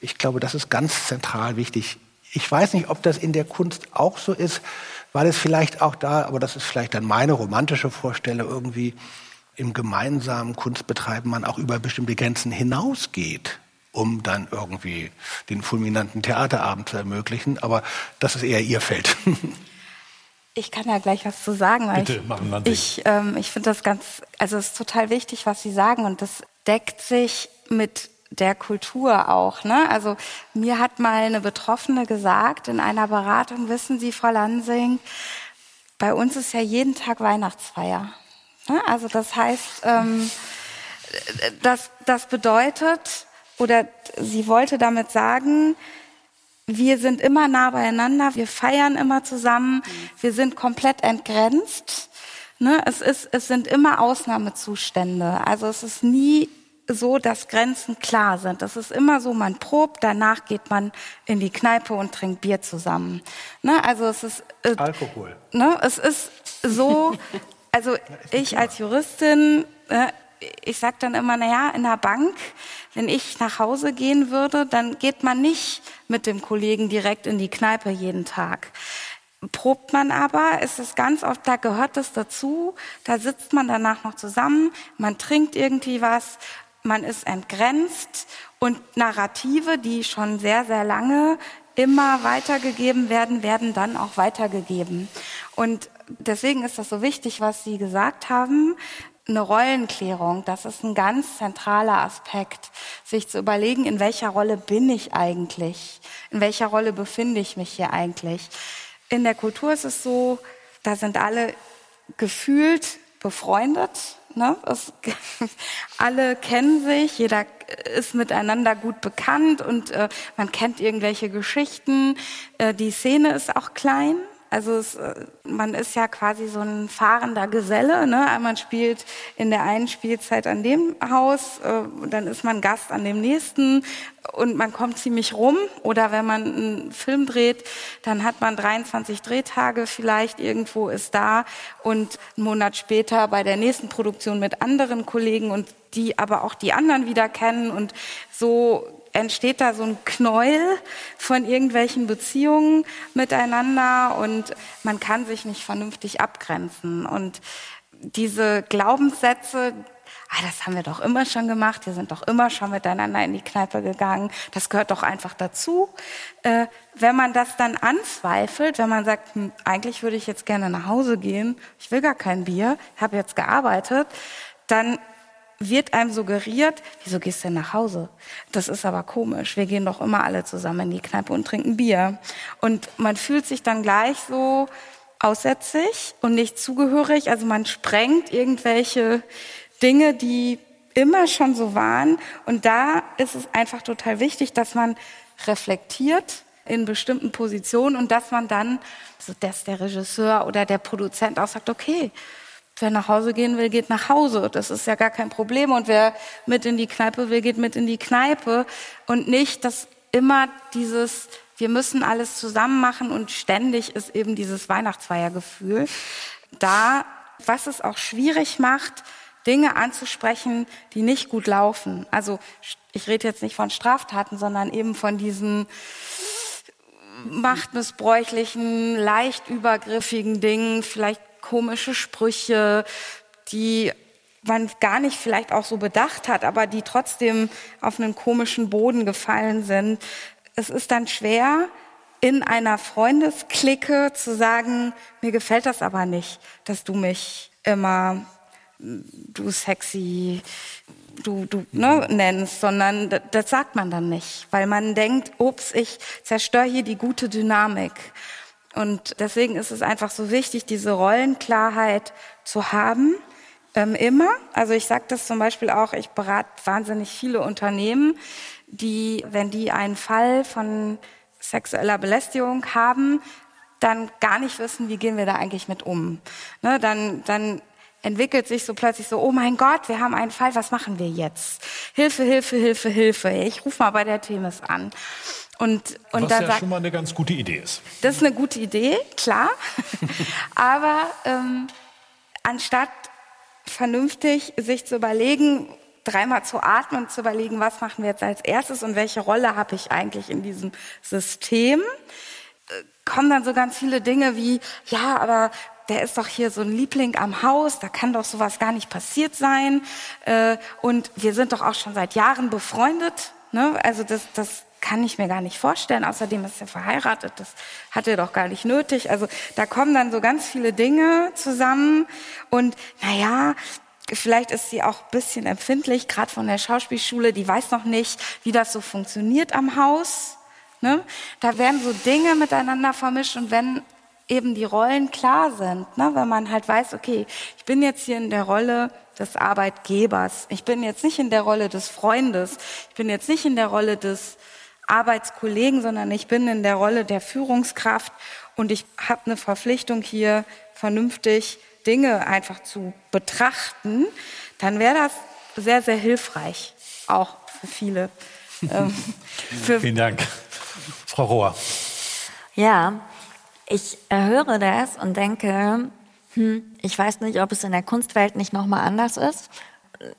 Ich glaube, das ist ganz zentral wichtig. Ich weiß nicht, ob das in der Kunst auch so ist weil es vielleicht auch da, aber das ist vielleicht dann meine romantische Vorstellung, irgendwie im gemeinsamen Kunstbetreiben man auch über bestimmte Grenzen hinausgeht, um dann irgendwie den fulminanten Theaterabend zu ermöglichen. Aber das ist eher Ihr Feld. [laughs] Ich kann ja gleich was zu sagen, weil Bitte, ich, ich, ähm, ich finde das ganz, also es ist total wichtig, was Sie sagen und das deckt sich mit der Kultur auch. Ne? Also mir hat mal eine Betroffene gesagt in einer Beratung, wissen Sie, Frau Lansing, bei uns ist ja jeden Tag Weihnachtsfeier. Ne? Also das heißt, ähm, das, das bedeutet, oder sie wollte damit sagen, wir sind immer nah beieinander, wir feiern immer zusammen, wir sind komplett entgrenzt. Ne? Es, ist, es sind immer Ausnahmezustände. Also es ist nie so, dass Grenzen klar sind. Das ist immer so, man probt, danach geht man in die Kneipe und trinkt Bier zusammen. Ne? Also es ist äh, Alkohol. Ne? Es ist so, [laughs] also ich als Juristin, äh, ich sag dann immer, na ja, in der Bank, wenn ich nach Hause gehen würde, dann geht man nicht mit dem Kollegen direkt in die Kneipe jeden Tag probt man aber, ist es ganz oft, da gehört es dazu, da sitzt man danach noch zusammen, man trinkt irgendwie was man ist entgrenzt und Narrative, die schon sehr, sehr lange immer weitergegeben werden, werden dann auch weitergegeben. Und deswegen ist das so wichtig, was Sie gesagt haben. Eine Rollenklärung, das ist ein ganz zentraler Aspekt, sich zu überlegen, in welcher Rolle bin ich eigentlich? In welcher Rolle befinde ich mich hier eigentlich? In der Kultur ist es so, da sind alle gefühlt befreundet, Ne? Es, [laughs] alle kennen sich, jeder ist miteinander gut bekannt und äh, man kennt irgendwelche Geschichten. Äh, die Szene ist auch klein. Also es, äh, man ist ja quasi so ein fahrender Geselle. Ne? Man spielt in der einen Spielzeit an dem Haus, äh, dann ist man Gast an dem nächsten und man kommt ziemlich rum. Oder wenn man einen Film dreht, dann hat man 23 Drehtage vielleicht irgendwo ist da und einen Monat später bei der nächsten Produktion mit anderen Kollegen und die aber auch die anderen wieder kennen und so entsteht da so ein Knäuel von irgendwelchen Beziehungen miteinander und man kann sich nicht vernünftig abgrenzen. Und diese Glaubenssätze, ah, das haben wir doch immer schon gemacht, wir sind doch immer schon miteinander in die Kneipe gegangen, das gehört doch einfach dazu. Äh, wenn man das dann anzweifelt, wenn man sagt, hm, eigentlich würde ich jetzt gerne nach Hause gehen, ich will gar kein Bier, habe jetzt gearbeitet, dann wird einem suggeriert, wieso gehst du denn nach Hause? Das ist aber komisch. Wir gehen doch immer alle zusammen in die Kneipe und trinken Bier. Und man fühlt sich dann gleich so aussätzlich und nicht zugehörig. Also man sprengt irgendwelche Dinge, die immer schon so waren. Und da ist es einfach total wichtig, dass man reflektiert in bestimmten Positionen und dass man dann, so dass der Regisseur oder der Produzent auch sagt, okay, Wer nach Hause gehen will, geht nach Hause. Das ist ja gar kein Problem. Und wer mit in die Kneipe will, geht mit in die Kneipe. Und nicht, dass immer dieses, wir müssen alles zusammen machen und ständig ist eben dieses Weihnachtsfeiergefühl. Da, was es auch schwierig macht, Dinge anzusprechen, die nicht gut laufen. Also ich rede jetzt nicht von Straftaten, sondern eben von diesen machtmissbräuchlichen, leicht übergriffigen Dingen, vielleicht komische Sprüche, die man gar nicht vielleicht auch so bedacht hat, aber die trotzdem auf einen komischen Boden gefallen sind. Es ist dann schwer, in einer Freundesklicke zu sagen, mir gefällt das aber nicht, dass du mich immer du sexy, du, du ne, nennst, sondern das, das sagt man dann nicht, weil man denkt, ups, ich zerstöre hier die gute Dynamik. Und deswegen ist es einfach so wichtig, diese Rollenklarheit zu haben, ähm, immer. Also ich sage das zum Beispiel auch, ich berate wahnsinnig viele Unternehmen, die, wenn die einen Fall von sexueller Belästigung haben, dann gar nicht wissen, wie gehen wir da eigentlich mit um. Ne, dann, dann entwickelt sich so plötzlich so, oh mein Gott, wir haben einen Fall, was machen wir jetzt? Hilfe, Hilfe, Hilfe, Hilfe. Ich rufe mal bei der Themis an. Und, und was ja sagt, schon mal eine ganz gute Idee ist. Das ist eine gute Idee, klar. [laughs] Aber ähm, anstatt vernünftig sich zu überlegen, dreimal zu atmen und zu überlegen, was machen wir jetzt als erstes und welche Rolle habe ich eigentlich in diesem System, äh, kommen dann so ganz viele Dinge wie, ja, aber der ist doch hier so ein Liebling am Haus, da kann doch sowas gar nicht passiert sein. Äh, und wir sind doch auch schon seit Jahren befreundet. Ne? Also das, das kann ich mir gar nicht vorstellen. Außerdem ist er verheiratet, das hat er doch gar nicht nötig. Also da kommen dann so ganz viele Dinge zusammen. Und naja, vielleicht ist sie auch ein bisschen empfindlich, gerade von der Schauspielschule, die weiß noch nicht, wie das so funktioniert am Haus. Ne? Da werden so Dinge miteinander vermischt und wenn eben die Rollen klar sind, ne? wenn man halt weiß, okay, ich bin jetzt hier in der Rolle des Arbeitgebers, ich bin jetzt nicht in der Rolle des Freundes, ich bin jetzt nicht in der Rolle des Arbeitskollegen, sondern ich bin in der Rolle der Führungskraft und ich habe eine Verpflichtung hier vernünftig Dinge einfach zu betrachten, dann wäre das sehr, sehr hilfreich, auch für viele. [laughs] Ähm, für Vielen Dank. Frau Rohr. Ja, ich höre das und denke, hm, ich weiß nicht, ob es in der Kunstwelt nicht nochmal anders ist.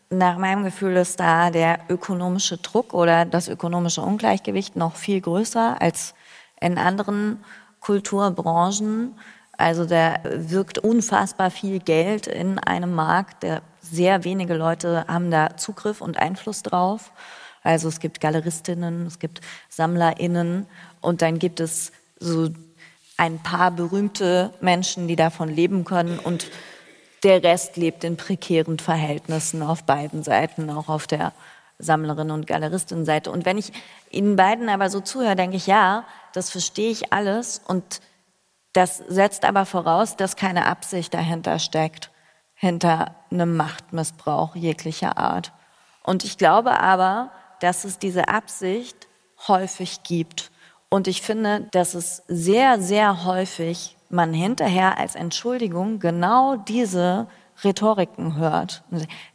Nach meinem Gefühl ist da der ökonomische Druck oder das ökonomische Ungleichgewicht noch viel größer als in anderen Kulturbranchen. Also da wirkt unfassbar viel Geld in einem Markt. Der, sehr wenige Leute haben da Zugriff und Einfluss drauf. Also es gibt Galeristinnen, es gibt SammlerInnen und dann gibt es so ein paar berühmte Menschen, die davon leben können und der Rest lebt in prekären Verhältnissen auf beiden Seiten, auch auf der Sammlerin- und Galeristinnenseite. Und wenn ich Ihnen beiden aber so zuhöre, denke ich, ja, das verstehe ich alles und das setzt aber voraus, dass keine Absicht dahinter steckt, hinter einem Machtmissbrauch jeglicher Art. Und ich glaube aber, dass es diese Absicht häufig gibt. Und ich finde, dass es sehr, sehr häufig man hinterher als Entschuldigung genau diese Rhetoriken hört.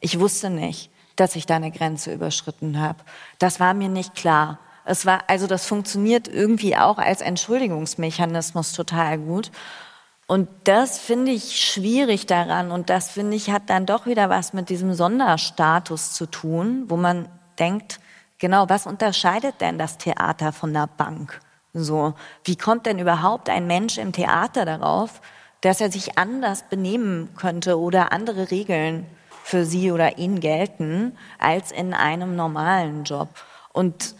Ich wusste nicht, dass ich da eine Grenze überschritten habe. Das war mir nicht klar. Es war, also das funktioniert irgendwie auch als Entschuldigungsmechanismus total gut. Und das finde ich schwierig daran und das finde ich hat dann doch wieder was mit diesem Sonderstatus zu tun, wo man denkt, genau, was unterscheidet denn das Theater von der Bank? So, wie kommt denn überhaupt ein Mensch im Theater darauf, dass er sich anders benehmen könnte oder andere Regeln für sie oder ihn gelten als in einem normalen Job? Und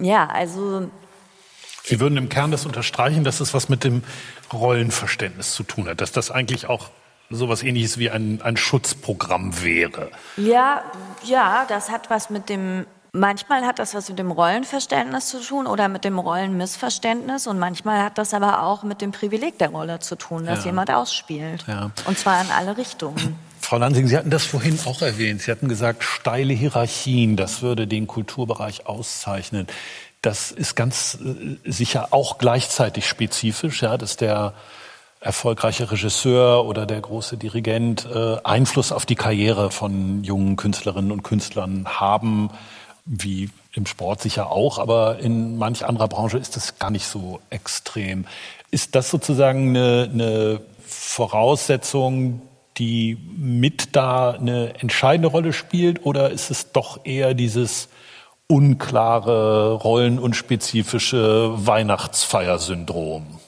ja, also Sie würden im Kern das unterstreichen, dass es was mit dem Rollenverständnis zu tun hat, dass das eigentlich auch sowas ähnliches wie ein, ein Schutzprogramm wäre. Ja, ja, das hat was mit dem Manchmal hat das was mit dem Rollenverständnis zu tun oder mit dem Rollenmissverständnis und manchmal hat das aber auch mit dem Privileg der Rolle zu tun, dass ja. jemand ausspielt. Ja. Und zwar in alle Richtungen. [clears throat] Frau Lansing, Sie hatten das vorhin auch erwähnt. Sie hatten gesagt, steile Hierarchien, das würde den Kulturbereich auszeichnen. Das ist ganz äh, sicher auch gleichzeitig spezifisch, ja, dass der erfolgreiche Regisseur oder der große Dirigent äh, Einfluss auf die Karriere von jungen Künstlerinnen und Künstlern haben wie im Sport sicher auch, aber in manch anderer Branche ist das gar nicht so extrem. Ist das sozusagen eine, eine Voraussetzung, die mit da eine entscheidende Rolle spielt, oder ist es doch eher dieses unklare, rollenunspezifische Weihnachtsfeiersyndrom?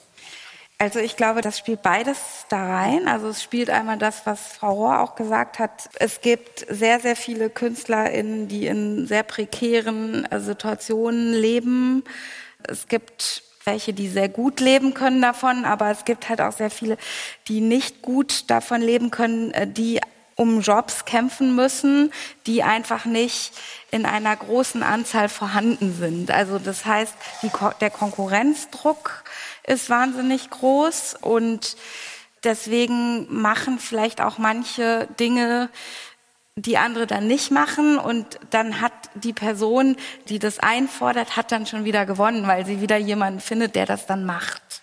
Also ich glaube, das spielt beides da rein. Also es spielt einmal das, was Frau Rohr auch gesagt hat. Es gibt sehr, sehr viele KünstlerInnen, die in sehr prekären äh, Situationen leben. Es gibt welche, die sehr gut leben können davon, aber es gibt halt auch sehr viele, die nicht gut davon leben können, äh, die um Jobs kämpfen müssen, die einfach nicht in einer großen Anzahl vorhanden sind. Also das heißt, die, der Konkurrenzdruck ist wahnsinnig groß und deswegen machen vielleicht auch manche Dinge, die andere dann nicht machen und dann hat die Person, die das einfordert, hat dann schon wieder gewonnen, weil sie wieder jemanden findet, der das dann macht.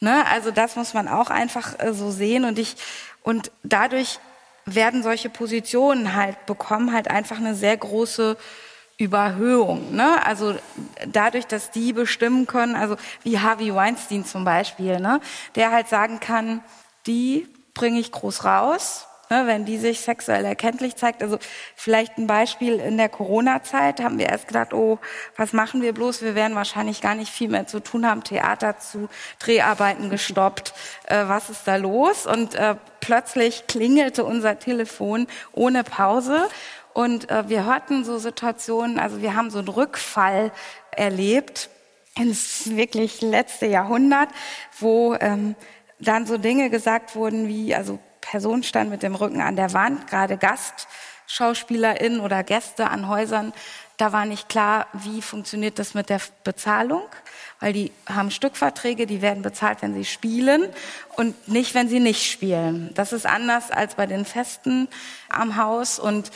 Ne? Also das muss man auch einfach äh, so sehen und ich und dadurch werden solche Positionen halt bekommen halt einfach eine sehr große Überhöhung. Ne? Also dadurch, dass die bestimmen können, also wie Harvey Weinstein zum Beispiel, ne? der halt sagen kann, die bringe ich groß raus, ne? wenn die sich sexuell erkenntlich zeigt. Also vielleicht ein Beispiel in der Corona-Zeit haben wir erst gedacht, oh, was machen wir bloß? Wir werden wahrscheinlich gar nicht viel mehr zu tun haben, Theater zu Dreharbeiten gestoppt. Äh, was ist da los? Und äh, plötzlich klingelte unser Telefon ohne Pause und äh, wir hörten so Situationen, also wir haben so einen Rückfall erlebt ins wirklich letzte Jahrhundert, wo ähm, dann so Dinge gesagt wurden wie, also Person stand mit dem Rücken an der Wand, gerade GastschauspielerInnen oder Gäste an Häusern, da war nicht klar, wie funktioniert das mit der Bezahlung, weil die haben Stückverträge, die werden bezahlt, wenn sie spielen und nicht, wenn sie nicht spielen. Das ist anders als bei den Festen am Haus und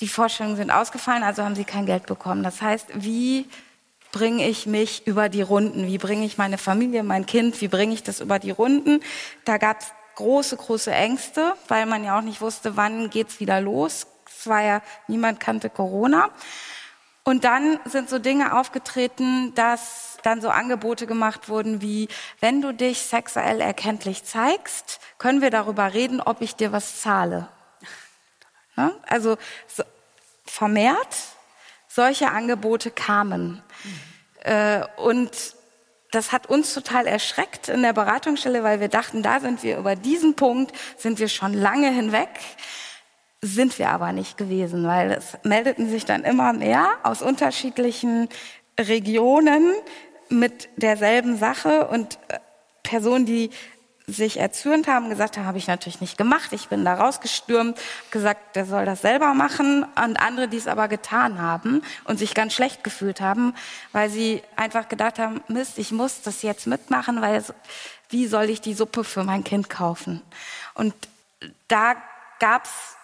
die Vorstellungen sind ausgefallen, also haben sie kein Geld bekommen. Das heißt, wie bringe ich mich über die Runden? Wie bringe ich meine Familie, mein Kind, wie bringe ich das über die Runden? Da gab es große, große Ängste, weil man ja auch nicht wusste, wann geht's wieder los. Es war ja, niemand kannte Corona. Und dann sind so Dinge aufgetreten, dass dann so Angebote gemacht wurden wie, wenn du dich sexuell erkenntlich zeigst, können wir darüber reden, ob ich dir was zahle. Ne? Also so, vermehrt solche Angebote kamen. Mhm. und das hat uns total erschreckt in der Beratungsstelle, weil wir dachten, da sind wir über diesen Punkt, sind wir schon lange hinweg. Sind wir aber nicht gewesen, weil es meldeten sich dann immer mehr aus unterschiedlichen Regionen mit derselben Sache und äh, Personen, die sich erzürnt haben, gesagt haben, habe ich natürlich nicht gemacht. Ich bin da rausgestürmt, gesagt, der soll das selber machen. Und andere, die es aber getan haben und sich ganz schlecht gefühlt haben, weil sie einfach gedacht haben, Mist, ich muss das jetzt mitmachen, weil wie soll ich die Suppe für mein Kind kaufen? Und da gab's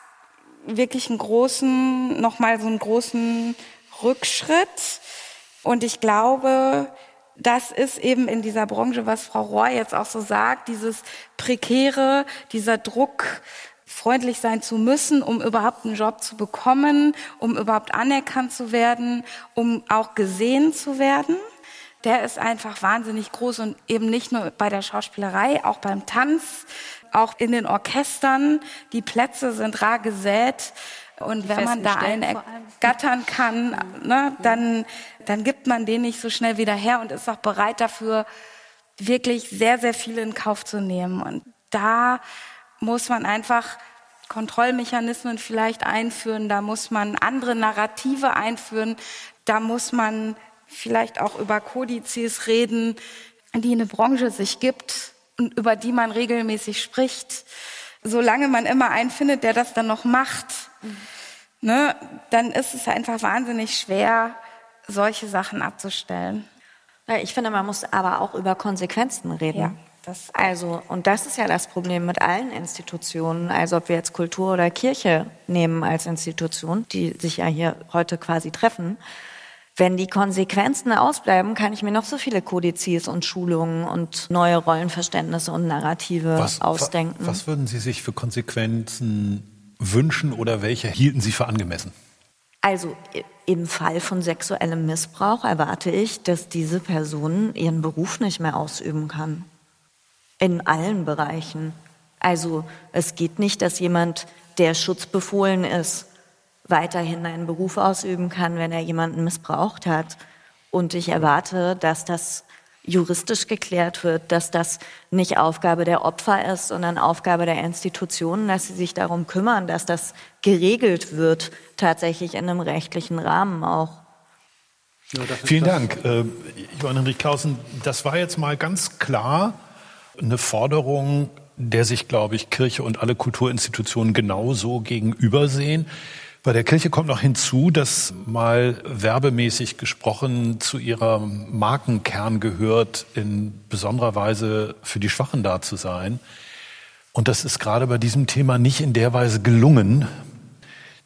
wirklich einen großen, nochmal so einen großen Rückschritt. Und ich glaube, das ist eben in dieser Branche, was Frau Rohr jetzt auch so sagt, dieses prekäre, dieser Druck, freundlich sein zu müssen, um überhaupt einen Job zu bekommen, um überhaupt anerkannt zu werden, um auch gesehen zu werden. Der ist einfach wahnsinnig groß und eben nicht nur bei der Schauspielerei, auch beim Tanz, auch in den Orchestern. Die Plätze sind rar gesät. Und wenn man da einen ergattern kann, ne, dann, dann gibt man den nicht so schnell wieder her und ist auch bereit dafür, wirklich sehr, sehr viel in Kauf zu nehmen. Und da muss man einfach Kontrollmechanismen vielleicht einführen, da muss man andere Narrative einführen, da muss man vielleicht auch über Kodizes reden, die eine Branche sich gibt und über die man regelmäßig spricht. Solange man immer einen findet, der das dann noch macht, ne, dann ist es einfach wahnsinnig schwer, solche Sachen abzustellen. Ich finde, man muss aber auch über Konsequenzen reden. Ja, das also, und das ist ja das Problem mit allen Institutionen, also ob wir jetzt Kultur oder Kirche nehmen als Institution, die sich ja hier heute quasi treffen. Wenn die Konsequenzen ausbleiben, kann ich mir noch so viele Kodizes und Schulungen und neue Rollenverständnisse und Narrative was, ausdenken. Was würden Sie sich für Konsequenzen wünschen oder welche hielten Sie für angemessen? Also im Fall von sexuellem Missbrauch erwarte ich, dass diese Person ihren Beruf nicht mehr ausüben kann. In allen Bereichen. Also es geht nicht, dass jemand, der schutzbefohlen ist, weiterhin einen Beruf ausüben kann, wenn er jemanden missbraucht hat. Und ich erwarte, dass das juristisch geklärt wird, dass das nicht Aufgabe der Opfer ist, sondern Aufgabe der Institutionen, dass sie sich darum kümmern, dass das geregelt wird, tatsächlich in einem rechtlichen Rahmen auch. Ja, Vielen Dank, äh, Johann Henrich Clausen. Das war jetzt mal ganz klar eine Forderung, der sich, glaube ich, Kirche und alle Kulturinstitutionen genauso gegenübersehen. Bei der Kirche kommt noch hinzu, dass mal werbemäßig gesprochen zu ihrer Markenkern gehört, in besonderer Weise für die Schwachen da zu sein. Und das ist gerade bei diesem Thema nicht in der Weise gelungen,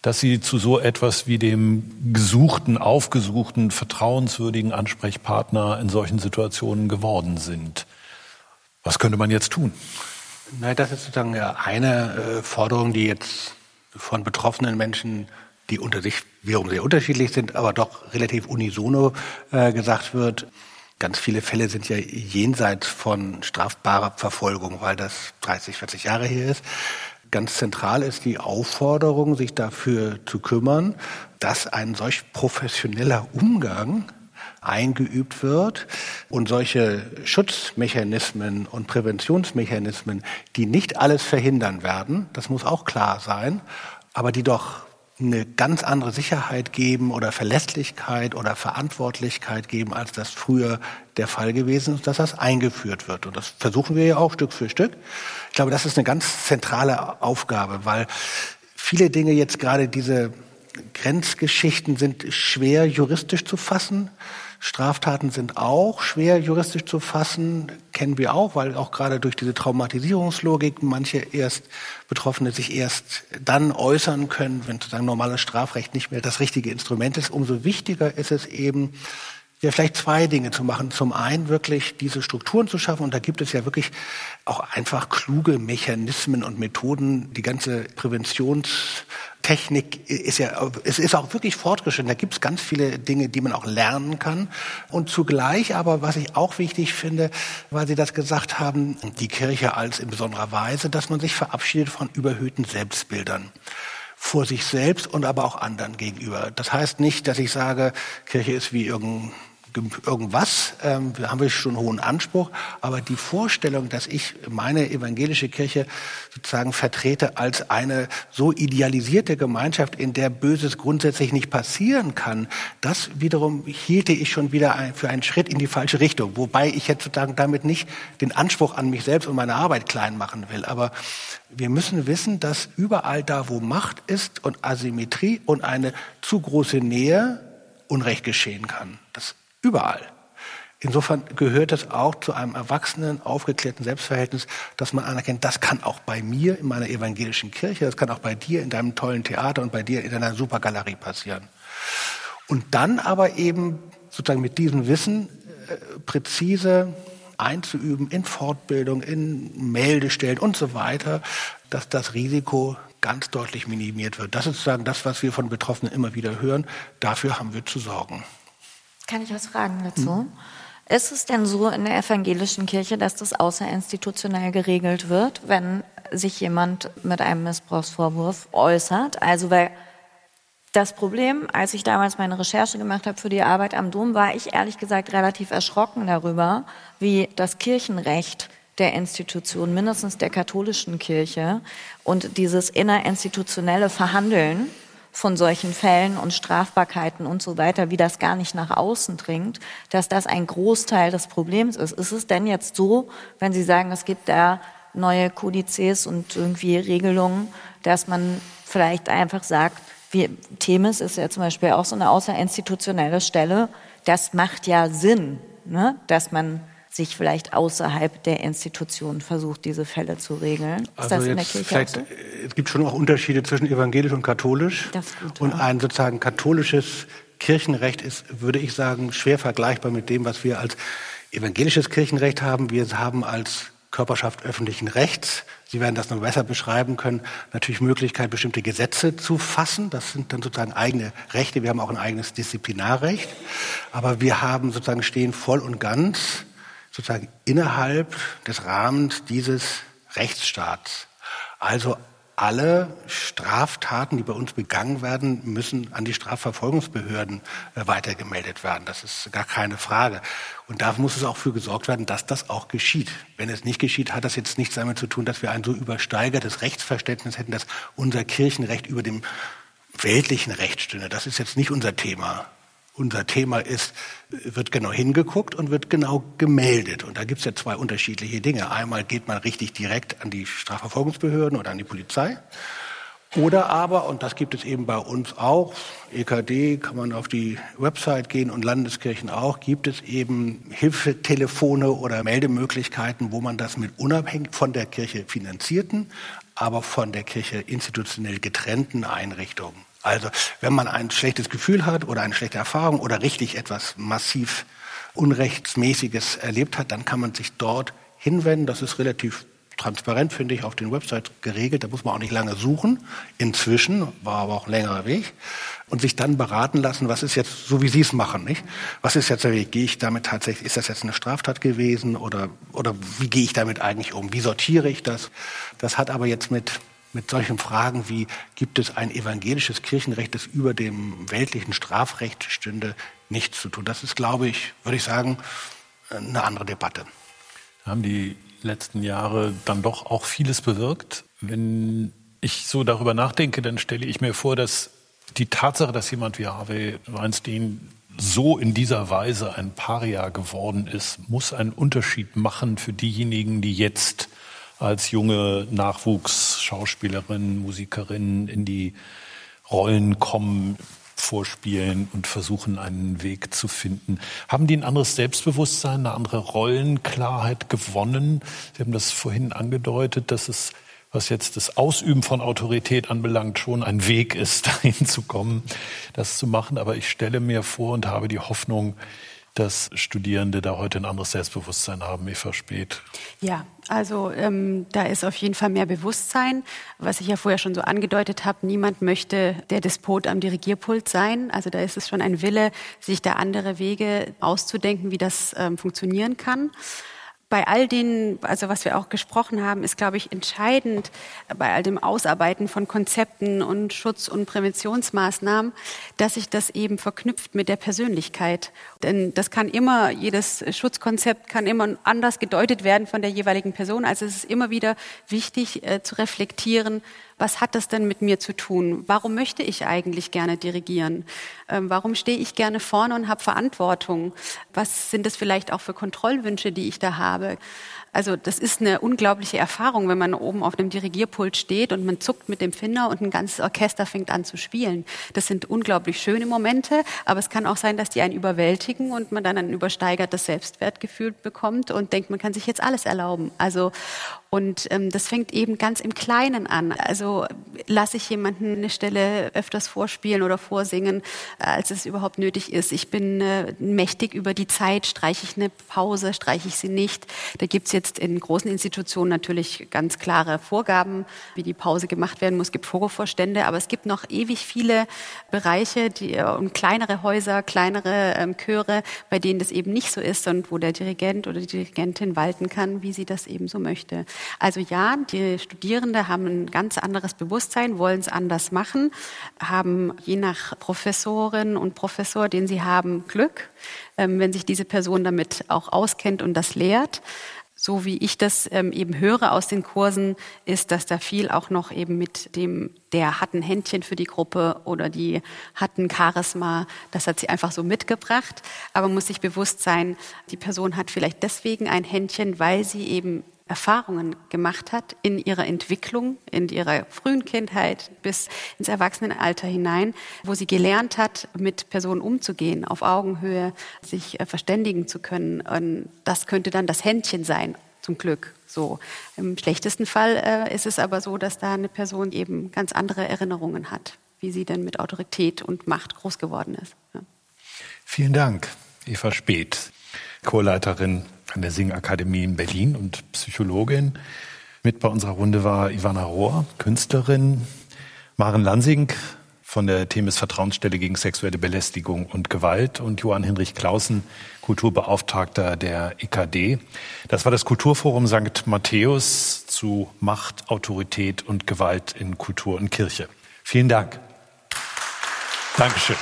dass sie zu so etwas wie dem gesuchten, aufgesuchten, vertrauenswürdigen Ansprechpartner in solchen Situationen geworden sind. Was könnte man jetzt tun? Nein, das ist sozusagen eine äh, Forderung, die jetzt von betroffenen Menschen, die unter sich wiederum sehr unterschiedlich sind, aber doch relativ unisono äh, gesagt wird. Ganz viele Fälle sind ja jenseits von strafbarer Verfolgung, weil das 30, 40 Jahre her ist. Ganz zentral ist die Aufforderung, sich dafür zu kümmern, dass ein solch professioneller Umgang eingeübt wird und solche Schutzmechanismen und Präventionsmechanismen, die nicht alles verhindern werden, das muss auch klar sein, aber die doch eine ganz andere Sicherheit geben oder Verlässlichkeit oder Verantwortlichkeit geben, als das früher der Fall gewesen ist, dass das eingeführt wird. Und das versuchen wir ja auch Stück für Stück. Ich glaube, das ist eine ganz zentrale Aufgabe, weil viele Dinge jetzt gerade diese Grenzgeschichten sind schwer juristisch zu fassen. Straftaten sind auch schwer juristisch zu fassen, kennen wir auch, weil auch gerade durch diese Traumatisierungslogik manche erst Betroffene sich erst dann äußern können, wenn sozusagen normales Strafrecht nicht mehr das richtige Instrument ist. Umso wichtiger ist es eben, ja, vielleicht zwei Dinge zu machen. Zum einen wirklich diese Strukturen zu schaffen. Und da gibt es ja wirklich auch einfach kluge Mechanismen und Methoden. Die ganze Präventionstechnik ist ja, es ist auch wirklich fortgeschritten. Da gibt es ganz viele Dinge, die man auch lernen kann. Und zugleich aber, was ich auch wichtig finde, weil Sie das gesagt haben, die Kirche als in besonderer Weise, dass man sich verabschiedet von überhöhten Selbstbildern vor sich selbst und aber auch anderen gegenüber. Das heißt nicht, dass ich sage, Kirche ist wie irgendein irgendwas, ähm, haben wir schon hohen Anspruch, aber die Vorstellung, dass ich meine evangelische Kirche sozusagen vertrete als eine so idealisierte Gemeinschaft, in der Böses grundsätzlich nicht passieren kann, das wiederum hielte ich schon wieder ein, für einen Schritt in die falsche Richtung, wobei ich jetzt sozusagen damit nicht den Anspruch an mich selbst und meine Arbeit klein machen will, aber wir müssen wissen, dass überall da, wo Macht ist und Asymmetrie und eine zu große Nähe Unrecht geschehen kann. Das Überall. Insofern gehört es auch zu einem erwachsenen, aufgeklärten Selbstverhältnis, dass man anerkennt, das kann auch bei mir in meiner evangelischen Kirche, das kann auch bei dir in deinem tollen Theater und bei dir in deiner Supergalerie passieren. Und dann aber eben sozusagen mit diesem Wissen äh, präzise einzuüben in Fortbildung, in Meldestellen und so weiter, dass das Risiko ganz deutlich minimiert wird. Das ist sozusagen das, was wir von Betroffenen immer wieder hören. Dafür haben wir zu sorgen. Kann ich was fragen dazu? Hm. Ist es denn so in der evangelischen Kirche, dass das außerinstitutionell geregelt wird, wenn sich jemand mit einem Missbrauchsvorwurf äußert? Also, weil das Problem, als ich damals meine Recherche gemacht habe für die Arbeit am Dom, war ich ehrlich gesagt relativ erschrocken darüber, wie das Kirchenrecht der Institution, mindestens der katholischen Kirche, und dieses innerinstitutionelle Verhandeln von solchen Fällen und Strafbarkeiten und so weiter, wie das gar nicht nach außen dringt, dass das ein Großteil des Problems ist. Ist es denn jetzt so, wenn Sie sagen, es gibt da neue Kodizes und irgendwie Regelungen, dass man vielleicht einfach sagt, wie Themis ist ja zum Beispiel auch so eine außerinstitutionelle Stelle, das macht ja Sinn, ne? dass man sich vielleicht außerhalb der Institution versucht, diese Fälle zu regeln. Ist also das in der Kirche auch so? Es gibt schon auch Unterschiede zwischen evangelisch und katholisch. Das gut, und ja. ein sozusagen katholisches Kirchenrecht ist, würde ich sagen, schwer vergleichbar mit dem, was wir als evangelisches Kirchenrecht haben. Wir haben als Körperschaft öffentlichen Rechts, Sie werden das noch besser beschreiben können, natürlich Möglichkeit, bestimmte Gesetze zu fassen. Das sind dann sozusagen eigene Rechte. Wir haben auch ein eigenes Disziplinarrecht. Aber wir haben sozusagen stehen voll und ganz sozusagen innerhalb des Rahmens dieses Rechtsstaats. Also alle Straftaten, die bei uns begangen werden, müssen an die Strafverfolgungsbehörden äh, weitergemeldet werden. Das ist gar keine Frage. Und da muss es auch für gesorgt werden, dass das auch geschieht. Wenn es nicht geschieht, hat das jetzt nichts damit zu tun, dass wir ein so übersteigertes Rechtsverständnis hätten, dass unser Kirchenrecht über dem weltlichen Recht stünde. Das ist jetzt nicht unser Thema unser Thema ist, wird genau hingeguckt und wird genau gemeldet. Und da gibt es ja zwei unterschiedliche Dinge. Einmal geht man richtig direkt an die Strafverfolgungsbehörden oder an die Polizei. Oder aber, und das gibt es eben bei uns auch, EKD kann man auf die Website gehen und Landeskirchen auch, gibt es eben Hilfetelefone oder Meldemöglichkeiten, wo man das mit unabhängig von der Kirche finanzierten, aber von der Kirche institutionell getrennten Einrichtungen also wenn man ein schlechtes Gefühl hat oder eine schlechte Erfahrung oder richtig etwas massiv Unrechtsmäßiges erlebt hat, dann kann man sich dort hinwenden. Das ist relativ transparent, finde ich, auf den Websites geregelt. Da muss man auch nicht lange suchen. Inzwischen war aber auch ein längerer Weg. Und sich dann beraten lassen, was ist jetzt, so wie Sie es machen, nicht? Was ist jetzt der Weg? Gehe ich damit tatsächlich, ist das jetzt eine Straftat gewesen oder, oder wie gehe ich damit eigentlich um? Wie sortiere ich das? Das hat aber jetzt mit mit solchen Fragen wie, gibt es ein evangelisches Kirchenrecht, das über dem weltlichen Strafrecht stünde, nichts zu tun. Das ist, glaube ich, würde ich sagen, eine andere Debatte. Haben die letzten Jahre dann doch auch vieles bewirkt? Wenn ich so darüber nachdenke, dann stelle ich mir vor, dass die Tatsache, dass jemand wie Harvey Weinstein so in dieser Weise ein Paria geworden ist, muss einen Unterschied machen für diejenigen, die jetzt als junge Nachwuchsschauspielerin, Musikerin in die Rollen kommen, vorspielen und versuchen, einen Weg zu finden. Haben die ein anderes Selbstbewusstsein, eine andere Rollenklarheit gewonnen? Sie haben das vorhin angedeutet, dass es, was jetzt das Ausüben von Autorität anbelangt, schon ein Weg ist, [laughs] dahin zu kommen, das zu machen. Aber ich stelle mir vor und habe die Hoffnung, dass Studierende da heute ein anderes Selbstbewusstsein haben, Eva Spät? Ja, also ähm, da ist auf jeden Fall mehr Bewusstsein. Was ich ja vorher schon so angedeutet habe, niemand möchte der Despot am Dirigierpult sein. Also da ist es schon ein Wille, sich da andere Wege auszudenken, wie das ähm, funktionieren kann bei all den, also was wir auch gesprochen haben, ist, glaube ich, entscheidend bei all dem Ausarbeiten von Konzepten und Schutz- und Präventionsmaßnahmen, dass sich das eben verknüpft mit der Persönlichkeit. Denn das kann immer, jedes Schutzkonzept kann immer anders gedeutet werden von der jeweiligen Person. Also es ist immer wieder wichtig äh, zu reflektieren, was hat das denn mit mir zu tun? Warum möchte ich eigentlich gerne dirigieren? Ähm, warum stehe ich gerne vorne und habe Verantwortung? Was sind das vielleicht auch für Kontrollwünsche, die ich da habe? Also das ist eine unglaubliche Erfahrung, wenn man oben auf einem Dirigierpult steht und man zuckt mit dem Finger und ein ganzes Orchester fängt an zu spielen. Das sind unglaublich schöne Momente, aber es kann auch sein, dass die einen überwältigen und man dann ein übersteigertes Selbstwertgefühl bekommt und denkt, man kann sich jetzt alles erlauben. Also und ähm, das fängt eben ganz im Kleinen an. Also lasse ich jemanden eine Stelle öfters vorspielen oder vorsingen, als es überhaupt nötig ist. Ich bin äh, mächtig über die Zeit, streiche ich eine Pause, streiche ich sie nicht. Da gibt's jetzt in großen Institutionen natürlich ganz klare Vorgaben, wie die Pause gemacht werden muss. Es gibt Chorvorstände, aber es gibt noch ewig viele Bereiche die, äh, und kleinere Häuser, kleinere ähm, Chöre, bei denen das eben nicht so ist und wo der Dirigent oder die Dirigentin walten kann, wie sie das eben so möchte. Also ja, die Studierende haben ein ganz anderes Bewusstsein, wollen es anders machen, haben je nach Professorin und Professor, den sie haben, Glück, ähm, wenn sich diese Person damit auch auskennt und das lehrt so wie ich das ähm, eben höre aus den Kursen, ist, dass da viel auch noch eben mit dem, der hat ein Händchen für die Gruppe oder die hat ein Charisma, das hat sie einfach so mitgebracht. Aber muss sich bewusst sein, die Person hat vielleicht deswegen ein Händchen, weil sie eben Erfahrungen gemacht hat in ihrer Entwicklung, in ihrer frühen Kindheit bis ins Erwachsenenalter hinein, wo sie gelernt hat, mit Personen umzugehen, auf Augenhöhe, sich äh, verständigen zu können. Und das könnte dann das Händchen sein, zum Glück. So. Im schlechtesten Fall äh, ist es aber so, dass da eine Person eben ganz andere Erinnerungen hat, wie sie denn mit Autorität und Macht groß geworden ist. Ja. Vielen Dank, Eva Speth, Chorleiterin an der Singakademie in Berlin und Psychologin. Mit bei unserer Runde war Ivana Rohr, Künstlerin, Maren Lansing von der Themis Vertrauensstelle gegen sexuelle Belästigung und Gewalt und Johann Hinrich Clausen, Kulturbeauftragter der EKD. Das war das Kulturforum St. Matthäus zu Macht, Autorität und Gewalt in Kultur und Kirche. Vielen Dank. Dankeschön.